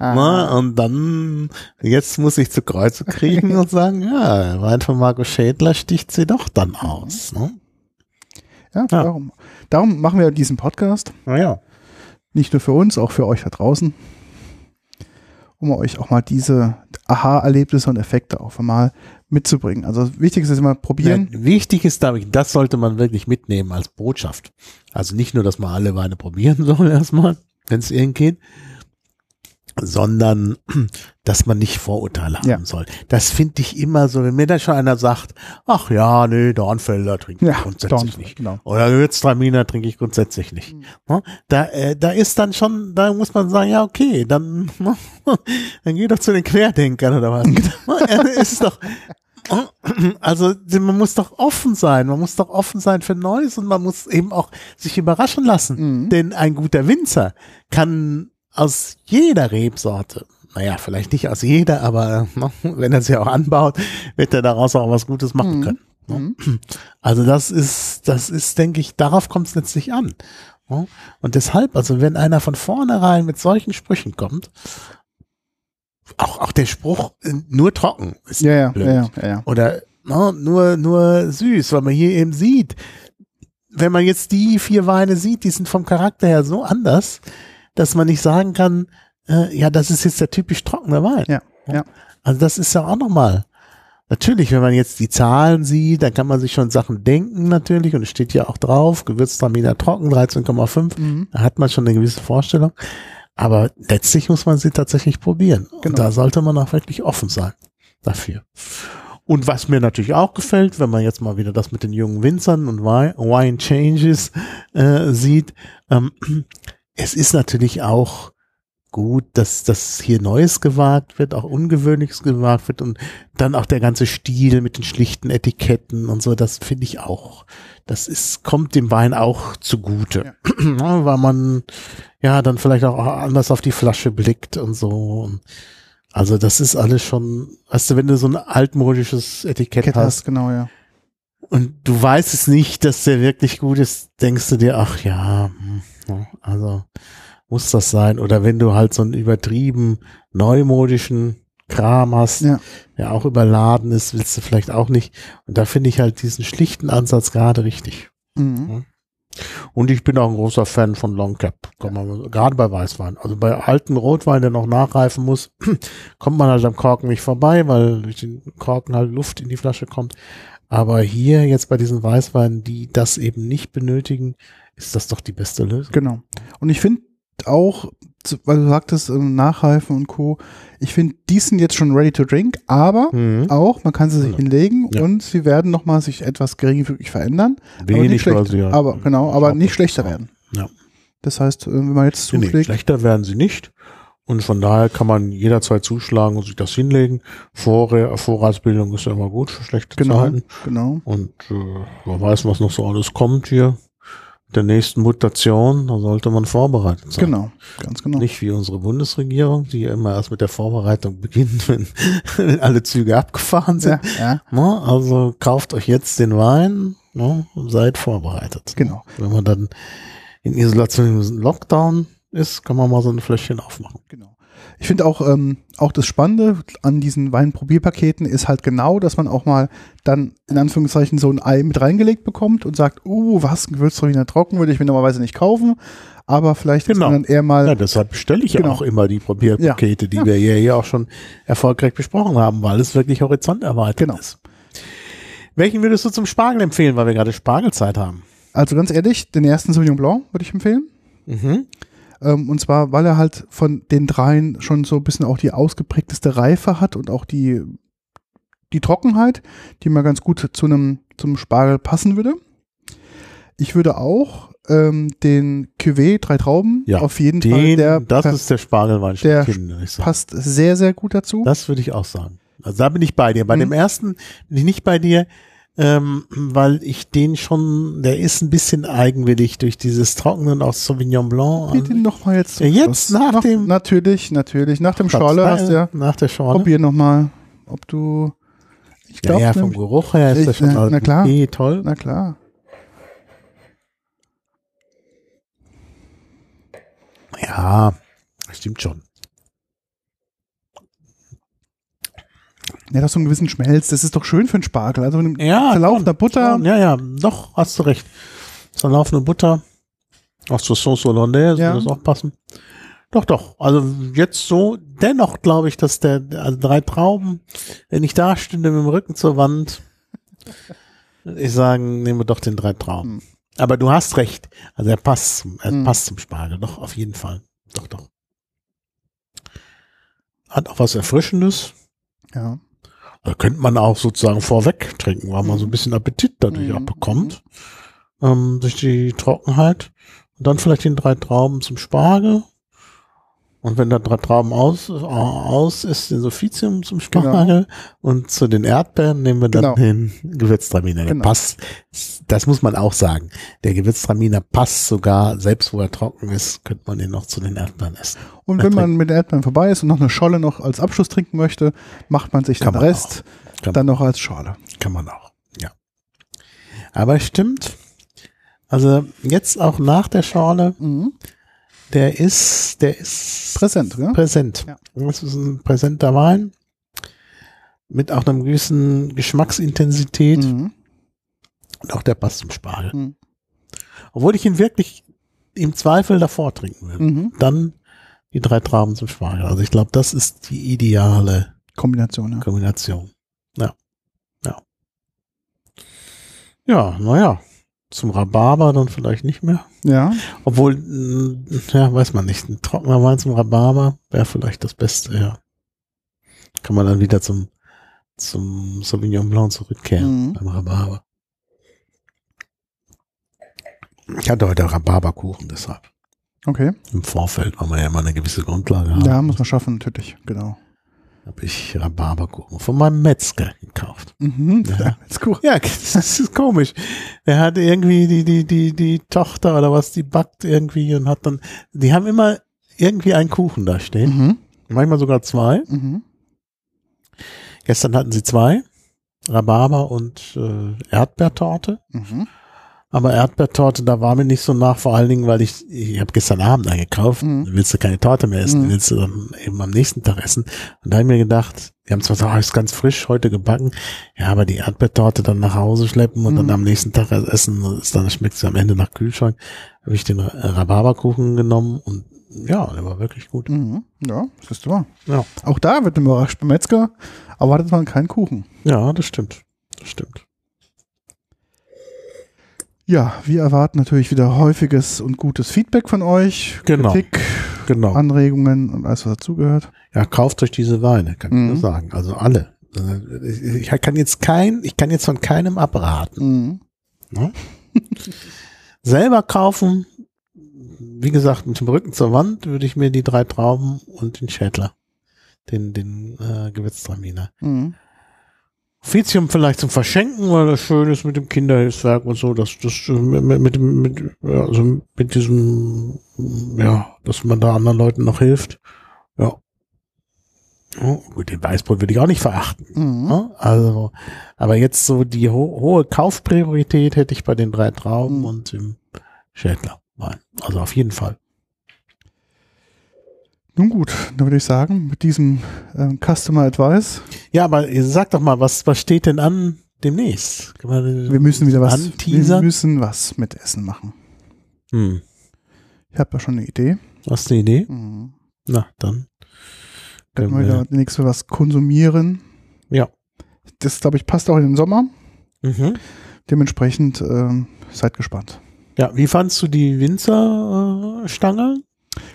Na, und dann, jetzt muss ich zu Kreuze kriegen und sagen, ja, Wein von Marco Schädler sticht sie doch dann aus. Ne? Ja, Ja. Darum, darum machen wir diesen Podcast. Naja. Nicht nur für uns, auch für euch da draußen. Um euch auch mal diese Aha-Erlebnisse und Effekte auch mal mitzubringen. Also wichtig ist immer probieren. Ja, wichtig ist, glaube das sollte man wirklich mitnehmen als Botschaft. Also nicht nur, dass man alle Weine probieren soll erstmal, wenn es irgend geht, sondern dass man nicht Vorurteile haben Ja. soll. Das finde ich immer so, wenn mir da schon einer sagt, ach ja, nee, Dornfelder trinke ich Ja, grundsätzlich Dornfelder, nicht. genau. Oder Gewürztraminer trinke ich grundsätzlich nicht. Ne? Da, äh, da ist dann schon, da muss man sagen, ja, okay, dann, dann geh doch zu den Querdenkern oder was. Ne? ist doch, also man muss doch offen sein, man muss doch offen sein für Neues und man muss eben auch sich überraschen lassen. Mhm. Denn ein guter Winzer kann aus jeder Rebsorte, naja, vielleicht nicht aus jeder, aber ne, wenn er sie auch anbaut, wird er daraus auch was Gutes machen Mhm. können. ne? Mhm. Also das ist, das ist, denke ich, darauf kommt es letztlich an. ne? Und deshalb, also wenn einer von vornherein mit solchen Sprüchen kommt, auch, auch der Spruch äh, nur trocken ist Ja, ja, blöd. ja, ja, ja, oder ne, nur, nur süß, weil man hier eben sieht, wenn man jetzt die vier Weine sieht, die sind vom Charakter her so anders, dass man nicht sagen kann, äh, ja, das ist jetzt der typisch trockene Wein. Ja, ja. Also das ist ja auch nochmal. Natürlich, wenn man jetzt die Zahlen sieht, dann kann man sich schon Sachen denken natürlich und es steht ja auch drauf, Gewürztraminer trocken, 13,5, Mhm. da hat man schon eine gewisse Vorstellung. Aber letztlich muss man sie tatsächlich probieren. Und Genau. da sollte man auch wirklich offen sein dafür. Und was mir natürlich auch gefällt, wenn man jetzt mal wieder das mit den jungen Winzern und Wine, Wine Changes äh, sieht, ähm, es ist natürlich auch gut, dass das hier Neues gewagt wird, auch Ungewöhnliches gewagt wird und dann auch der ganze Stil mit den schlichten Etiketten und so, das finde ich auch, das ist, kommt dem Wein auch zugute, ja. weil man ja dann vielleicht auch anders auf die Flasche blickt und so. Also das ist alles schon, weißt du, wenn du so ein altmodisches Etikett Kette hast hast, genau, ja. Und du weißt es nicht, dass der wirklich gut ist, denkst du dir, ach ja, hm, ja, also muss das sein. Oder wenn du halt so einen übertrieben neumodischen Kram hast, Ja. der auch überladen ist, willst du vielleicht auch nicht. Und da finde ich halt diesen schlichten Ansatz gerade richtig. Mhm. Und ich bin auch ein großer Fan von Long Cap, man, gerade bei Weißwein. Also bei alten Rotwein, der noch nachreifen muss, kommt man halt am Korken nicht vorbei, weil durch den Korken halt Luft in die Flasche kommt. Aber hier jetzt bei diesen Weißweinen, die das eben nicht benötigen, ist das doch die beste Lösung. Genau. Und ich finde auch, weil du sagtest, ähm, Nachreifen und Co., ich finde, die sind jetzt schon ready to drink, aber Mhm. auch, man kann sie sich Ja. hinlegen Ja. und sie werden nochmal sich etwas geringfügig verändern. aber Wenig, nicht weil schlecht, sie halt aber genau, aber nicht schlechter werden. Ja. Das heißt, äh, wenn man jetzt Nee, nee, zuschlägt, schlechter werden sie nicht. Und von daher kann man jederzeit zuschlagen und sich das hinlegen. Vorre Vorratsbildung ist ja immer gut für schlechte genau, Zeiten. genau, Und äh, man weiß, was noch so alles kommt hier. Mit der nächsten Mutation, da sollte man vorbereitet sein. genau, ganz genau. Nicht wie unsere Bundesregierung, die immer erst mit der Vorbereitung beginnt, wenn, wenn alle Züge abgefahren sind. Ja, ja? Also kauft euch jetzt den Wein ne? und seid vorbereitet. genau. Wenn man dann in Isolation Lockdown ist, kann man mal so ein Fläschchen aufmachen. Genau. Ich finde auch, ähm, auch das Spannende an diesen Weinprobierpaketen ist halt genau, dass man auch mal dann in Anführungszeichen so ein Ei mit reingelegt bekommt und sagt, uh, was, ein Gewürztraminer trocken würde ich mir normalerweise nicht kaufen, aber vielleicht ist Genau. man dann eher mal, Ja, deshalb bestelle ich ja Genau. auch immer die Probierpakete, die Ja. wir hier, hier auch schon erfolgreich besprochen haben, weil es wirklich horizonterweitert Genau. ist. Welchen würdest du zum Spargel empfehlen, weil wir gerade Spargelzeit haben? also ganz ehrlich, den ersten Sauvignon Blanc würde ich empfehlen. Mhm. Ähm, und zwar, weil er halt von den dreien schon so ein bisschen auch die ausgeprägteste Reife hat und auch die, die Trockenheit, die mal ganz gut zu einem zum Spargel passen würde. Ich würde auch ähm, den Cuvée drei Trauben Ja, auf jeden Fall, Den, der das ist der Spargelwein der sagen. passt sehr, sehr gut dazu. Das würde ich auch sagen. Also da bin ich bei dir. Bei Mhm. dem ersten bin ich nicht bei dir, ähm, weil ich den schon, der ist ein bisschen eigenwillig durch dieses Trocknen aus Sauvignon Blanc. Bitte noch mal jetzt. zum Ja, jetzt nach Noch- dem- Natürlich, natürlich. Nach dem Schorle hast du ja. Nach der Schorle. Probier noch mal, ob du. Ich Ja, glaube, ja, vom Geruch her ist Ich- das schon na- alles na klar. okay, toll. na klar. Ja, stimmt schon. Ja, das so einen gewissen Schmelz, das ist doch schön für einen Spargel. Also mit Ja, zerlaufener schon, Butter. Ja, ja, doch, hast du recht. Zerlaufene Butter. Auch zur Sauce Hollandaise Ja. würde das auch passen. Doch, doch. Also jetzt so, dennoch glaube ich, dass der, also drei Trauben, wenn ich da stünde mit dem Rücken zur Wand, ich sagen, nehmen wir doch den drei Trauben. Hm. Aber du hast recht. Also er passt zum, er Hm. passt zum Spargel. Doch, auf jeden Fall. Doch, doch. Hat auch was Erfrischendes. Ja. Da könnte man auch sozusagen vorweg trinken, weil man so ein bisschen Appetit dadurch Mhm. auch bekommt. Ähm, durch die Trockenheit. Und dann vielleicht den drei Trauben zum Spargel. Und wenn da Trauben aus, aus ist, den Suffizium zum Spargel. Und zu den Erdbeeren nehmen wir dann Genau. den Gewürztraminer. Der Genau. passt, das muss man auch sagen. Der Gewürztraminer passt sogar, selbst wo er trocken ist, könnte man den noch zu den Erdbeeren essen. Und wenn man mit den Erdbeeren vorbei ist und noch eine Scholle noch als Abschluss trinken möchte, macht man sich Kann den man Rest dann noch als Schale. Kann man auch, ja. Aber es stimmt. Also jetzt auch nach der Schorle, Mhm. Der ist, der ist Präsent, ja? präsent. Ja. Das ist ein präsenter Wein mit auch einer gewissen Geschmacksintensität Mhm. und auch der passt zum Spargel. Mhm. Obwohl ich ihn wirklich im Zweifel davor trinken will. Mhm. Dann die drei Trauben zum Spargel. Also ich glaube, das ist die ideale Kombination, ja. Kombination. Ja. Ja. Ja, naja. Zum Rhabarber dann vielleicht nicht mehr. Ja, Obwohl, mh, ja, weiß man nicht. Ein trockener Wein zum Rhabarber wäre vielleicht das Beste, ja. Kann man dann wieder zum, zum Sauvignon Blanc zurückkehren Mhm. beim Rhabarber. Ich hatte heute Rhabarberkuchen deshalb. okay. Im Vorfeld, weil man ja immer eine gewisse Grundlage haben. Ja, muss man schaffen, natürlich, genau. Habe ich Rhabarberkuchen von meinem Metzger gekauft. Mhm. Ja. Ja. ist gut. Ja, das ist komisch. Er hat irgendwie die, die, die, die Tochter oder was, die backt irgendwie und hat dann, die haben immer irgendwie einen Kuchen da stehen. Mhm. Manchmal sogar zwei. Mhm. Gestern hatten sie zwei. Rhabarber und äh, Erdbeertorte. Mhm. Aber Erdbeertorte, da war mir nicht so nach, vor allen Dingen, weil ich, ich habe gestern Abend eingekauft, Mhm. willst du keine Torte mehr essen, Mhm. willst du dann eben am nächsten Tag essen. Und da habe ich mir gedacht, die haben zwar gesagt, oh, ist ganz frisch, heute gebacken, ja, aber die Erdbeertorte dann nach Hause schleppen und dann Mhm. am nächsten Tag essen, ist dann schmeckt sie am Ende nach Kühlschrank. Habe ich den Rhabarberkuchen genommen und ja, der war wirklich gut. Mhm. Ja, das ist wahr. Ja, Auch da wird überrascht beim Metzger, erwartet man keinen Kuchen. ja, das stimmt. Das stimmt. Ja, wir erwarten natürlich wieder häufiges und gutes Feedback von euch. Genau. Kritik, Genau. Anregungen und alles, was dazugehört. Ja, kauft euch diese Weine, kann ich Mhm. nur sagen. Also alle. Ich ich kann jetzt kein, ich kann jetzt von keinem abraten. Mhm. Ne? Selber kaufen, wie gesagt, mit dem Rücken zur Wand würde ich mir die drei Trauben und den Schädler, den, den äh, Gewürztraminer. Mhm. Offizium vielleicht zum Verschenken, weil das schön ist mit dem Kinderhilfswerk und so, dass das äh, mit, mit, mit, also mit diesem, ja, dass man da anderen Leuten noch hilft. Ja. Oh, gut, den Weißbrot würde ich auch nicht verachten. Mhm. Ne? Also, aber jetzt so die ho hohe Kaufpriorität hätte ich bei den drei Trauben Mhm. und dem Schädler. Nein, also auf jeden Fall. Nun gut, dann würde ich sagen, mit diesem ähm, Customer Advice, Ja, aber sagt doch mal, was, was steht denn an demnächst? Man wir müssen wieder was, wir anteasern? müssen was mit Essen machen. Hm. Ich habe da schon eine Idee. Hast du eine Idee? Mhm. Na, dann. Können wir wir- da demnächst was konsumieren. Ja. Das, glaube ich, passt auch in den Sommer. Mhm. Dementsprechend ähm, seid gespannt. Ja, wie fandst du die Winzerstange?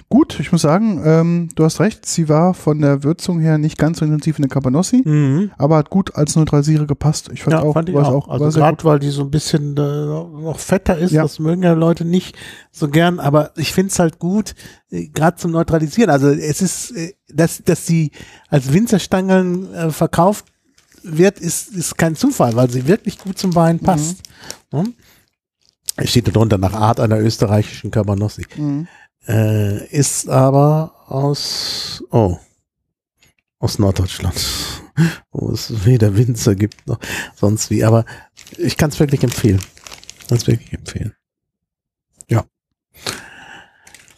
Gut, ich muss sagen, ähm, du hast recht, sie war von der Würzung her nicht ganz so intensiv in der Cabanossi, Mhm. aber hat gut als Neutralisierer gepasst. Ich fand Ja, auch, fand ich es auch. war Also gerade weil die so ein bisschen äh, noch fetter ist, Ja. das mögen ja Leute nicht so gern, aber ich find's halt gut, äh, gerade zum Neutralisieren. Also es ist, äh, dass, dass sie als Winzerstangeln äh, verkauft wird, ist, ist kein Zufall, weil sie wirklich gut zum Wein passt. Mhm. Es steht darunter nach Art einer österreichischen Cabanossi. Mhm. Äh, ist aber aus, oh, aus Norddeutschland, wo es weder Winzer gibt noch sonst wie. Aber ich kann es wirklich empfehlen. Kann es wirklich empfehlen. Ja.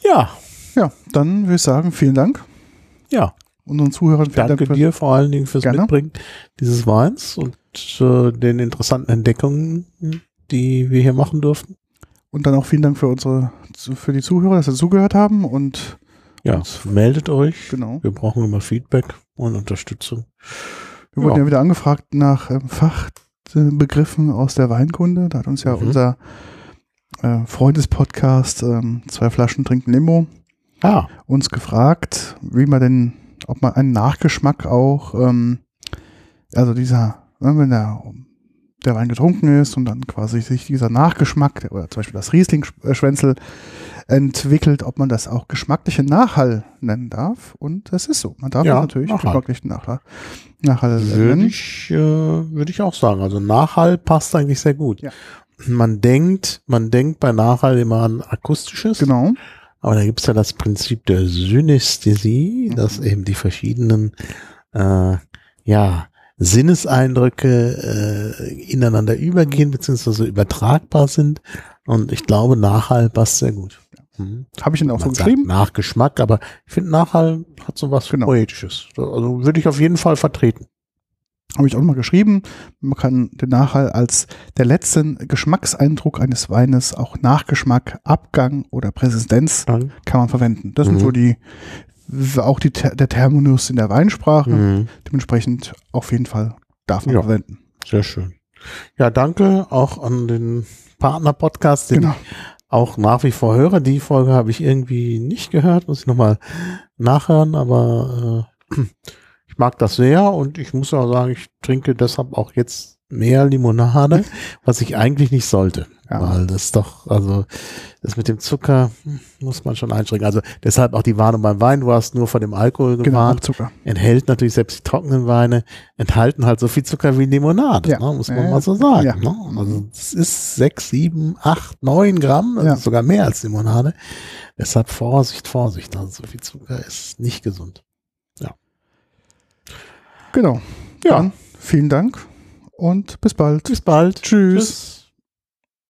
Ja, Ja, dann würde ich sagen, vielen Dank. ja. Unseren Zuhörern vielen Danke Dank für dir vor allen Dingen fürs Gerne. Mitbringen dieses Weins und äh, den interessanten Entdeckungen, die wir hier machen durften. Und dann auch vielen Dank für unsere für die Zuhörer, dass sie zugehört haben und Ja, meldet euch. Genau. Wir brauchen immer Feedback und Unterstützung. Wir wurden Ja. ja wieder angefragt nach ähm, Fachbegriffen aus der Weinkunde. Da hat uns ja Mhm. unser äh, Freundespodcast ähm, Zwei Flaschen trinken Limo Ah, uns gefragt, wie man denn, ob man einen Nachgeschmack auch, ähm, also dieser, wenn der, der Wein getrunken ist und dann quasi sich dieser Nachgeschmack, der- oder zum Beispiel das Riesling-Schwänzel entwickelt, ob man das auch geschmacklichen Nachhall nennen darf. Und das ist so. Man darf Ja, natürlich Nachhall. geschmacklichen Nachhall, Nachhall würde nennen. ich, äh, würde ich auch sagen. Also Nachhall passt eigentlich sehr gut. Ja. Man denkt, man denkt bei Nachhall immer an akustisches. Genau. Aber da gibt es ja das Prinzip der Synästhesie, dass eben die verschiedenen äh, ja, Sinneseindrücke äh, ineinander übergehen beziehungsweise übertragbar sind. Und ich glaube, Nachhall passt sehr gut. Mhm. Habe ich ihn auch so Man sagt geschrieben. Nachgeschmack, aber ich finde Nachhall hat so was Genau. Poetisches. Also würde ich auf jeden Fall vertreten. Habe ich auch mal geschrieben. Man kann den Nachhall als der letzten Geschmackseindruck eines Weines, auch Nachgeschmack, Abgang oder Präsidenz kann man verwenden. Das Mhm. sind so die, auch die, der Terminus in der Weinsprache. Mhm. Dementsprechend auf jeden Fall darf man Ja. verwenden. Sehr schön. Ja, danke auch an den Partner-Podcast, den Genau. ich auch nach wie vor höre. Die Folge habe ich irgendwie nicht gehört, muss ich nochmal nachhören, aber äh, ich mag das sehr und ich muss auch sagen, ich trinke deshalb auch jetzt mehr Limonade, was ich eigentlich nicht sollte. Ja. Weil das doch, also das mit dem Zucker hm, muss man schon einschränken. Also deshalb auch die Warnung beim Wein, du hast nur vor dem Alkohol Genau, gewarnt auch Zucker. enthält natürlich selbst die trockenen Weine, enthalten halt so viel Zucker wie Limonade, Ja. ne, muss man Äh, mal so sagen. ja. Ne? Also es ist sechs, sieben, acht, neun Gramm, das Ja. ist sogar mehr als Limonade. Deshalb Vorsicht, Vorsicht. Also so viel Zucker ist nicht gesund. Genau. Ja. Dann vielen Dank und bis bald. Bis bald. Tschüss. Tschüss.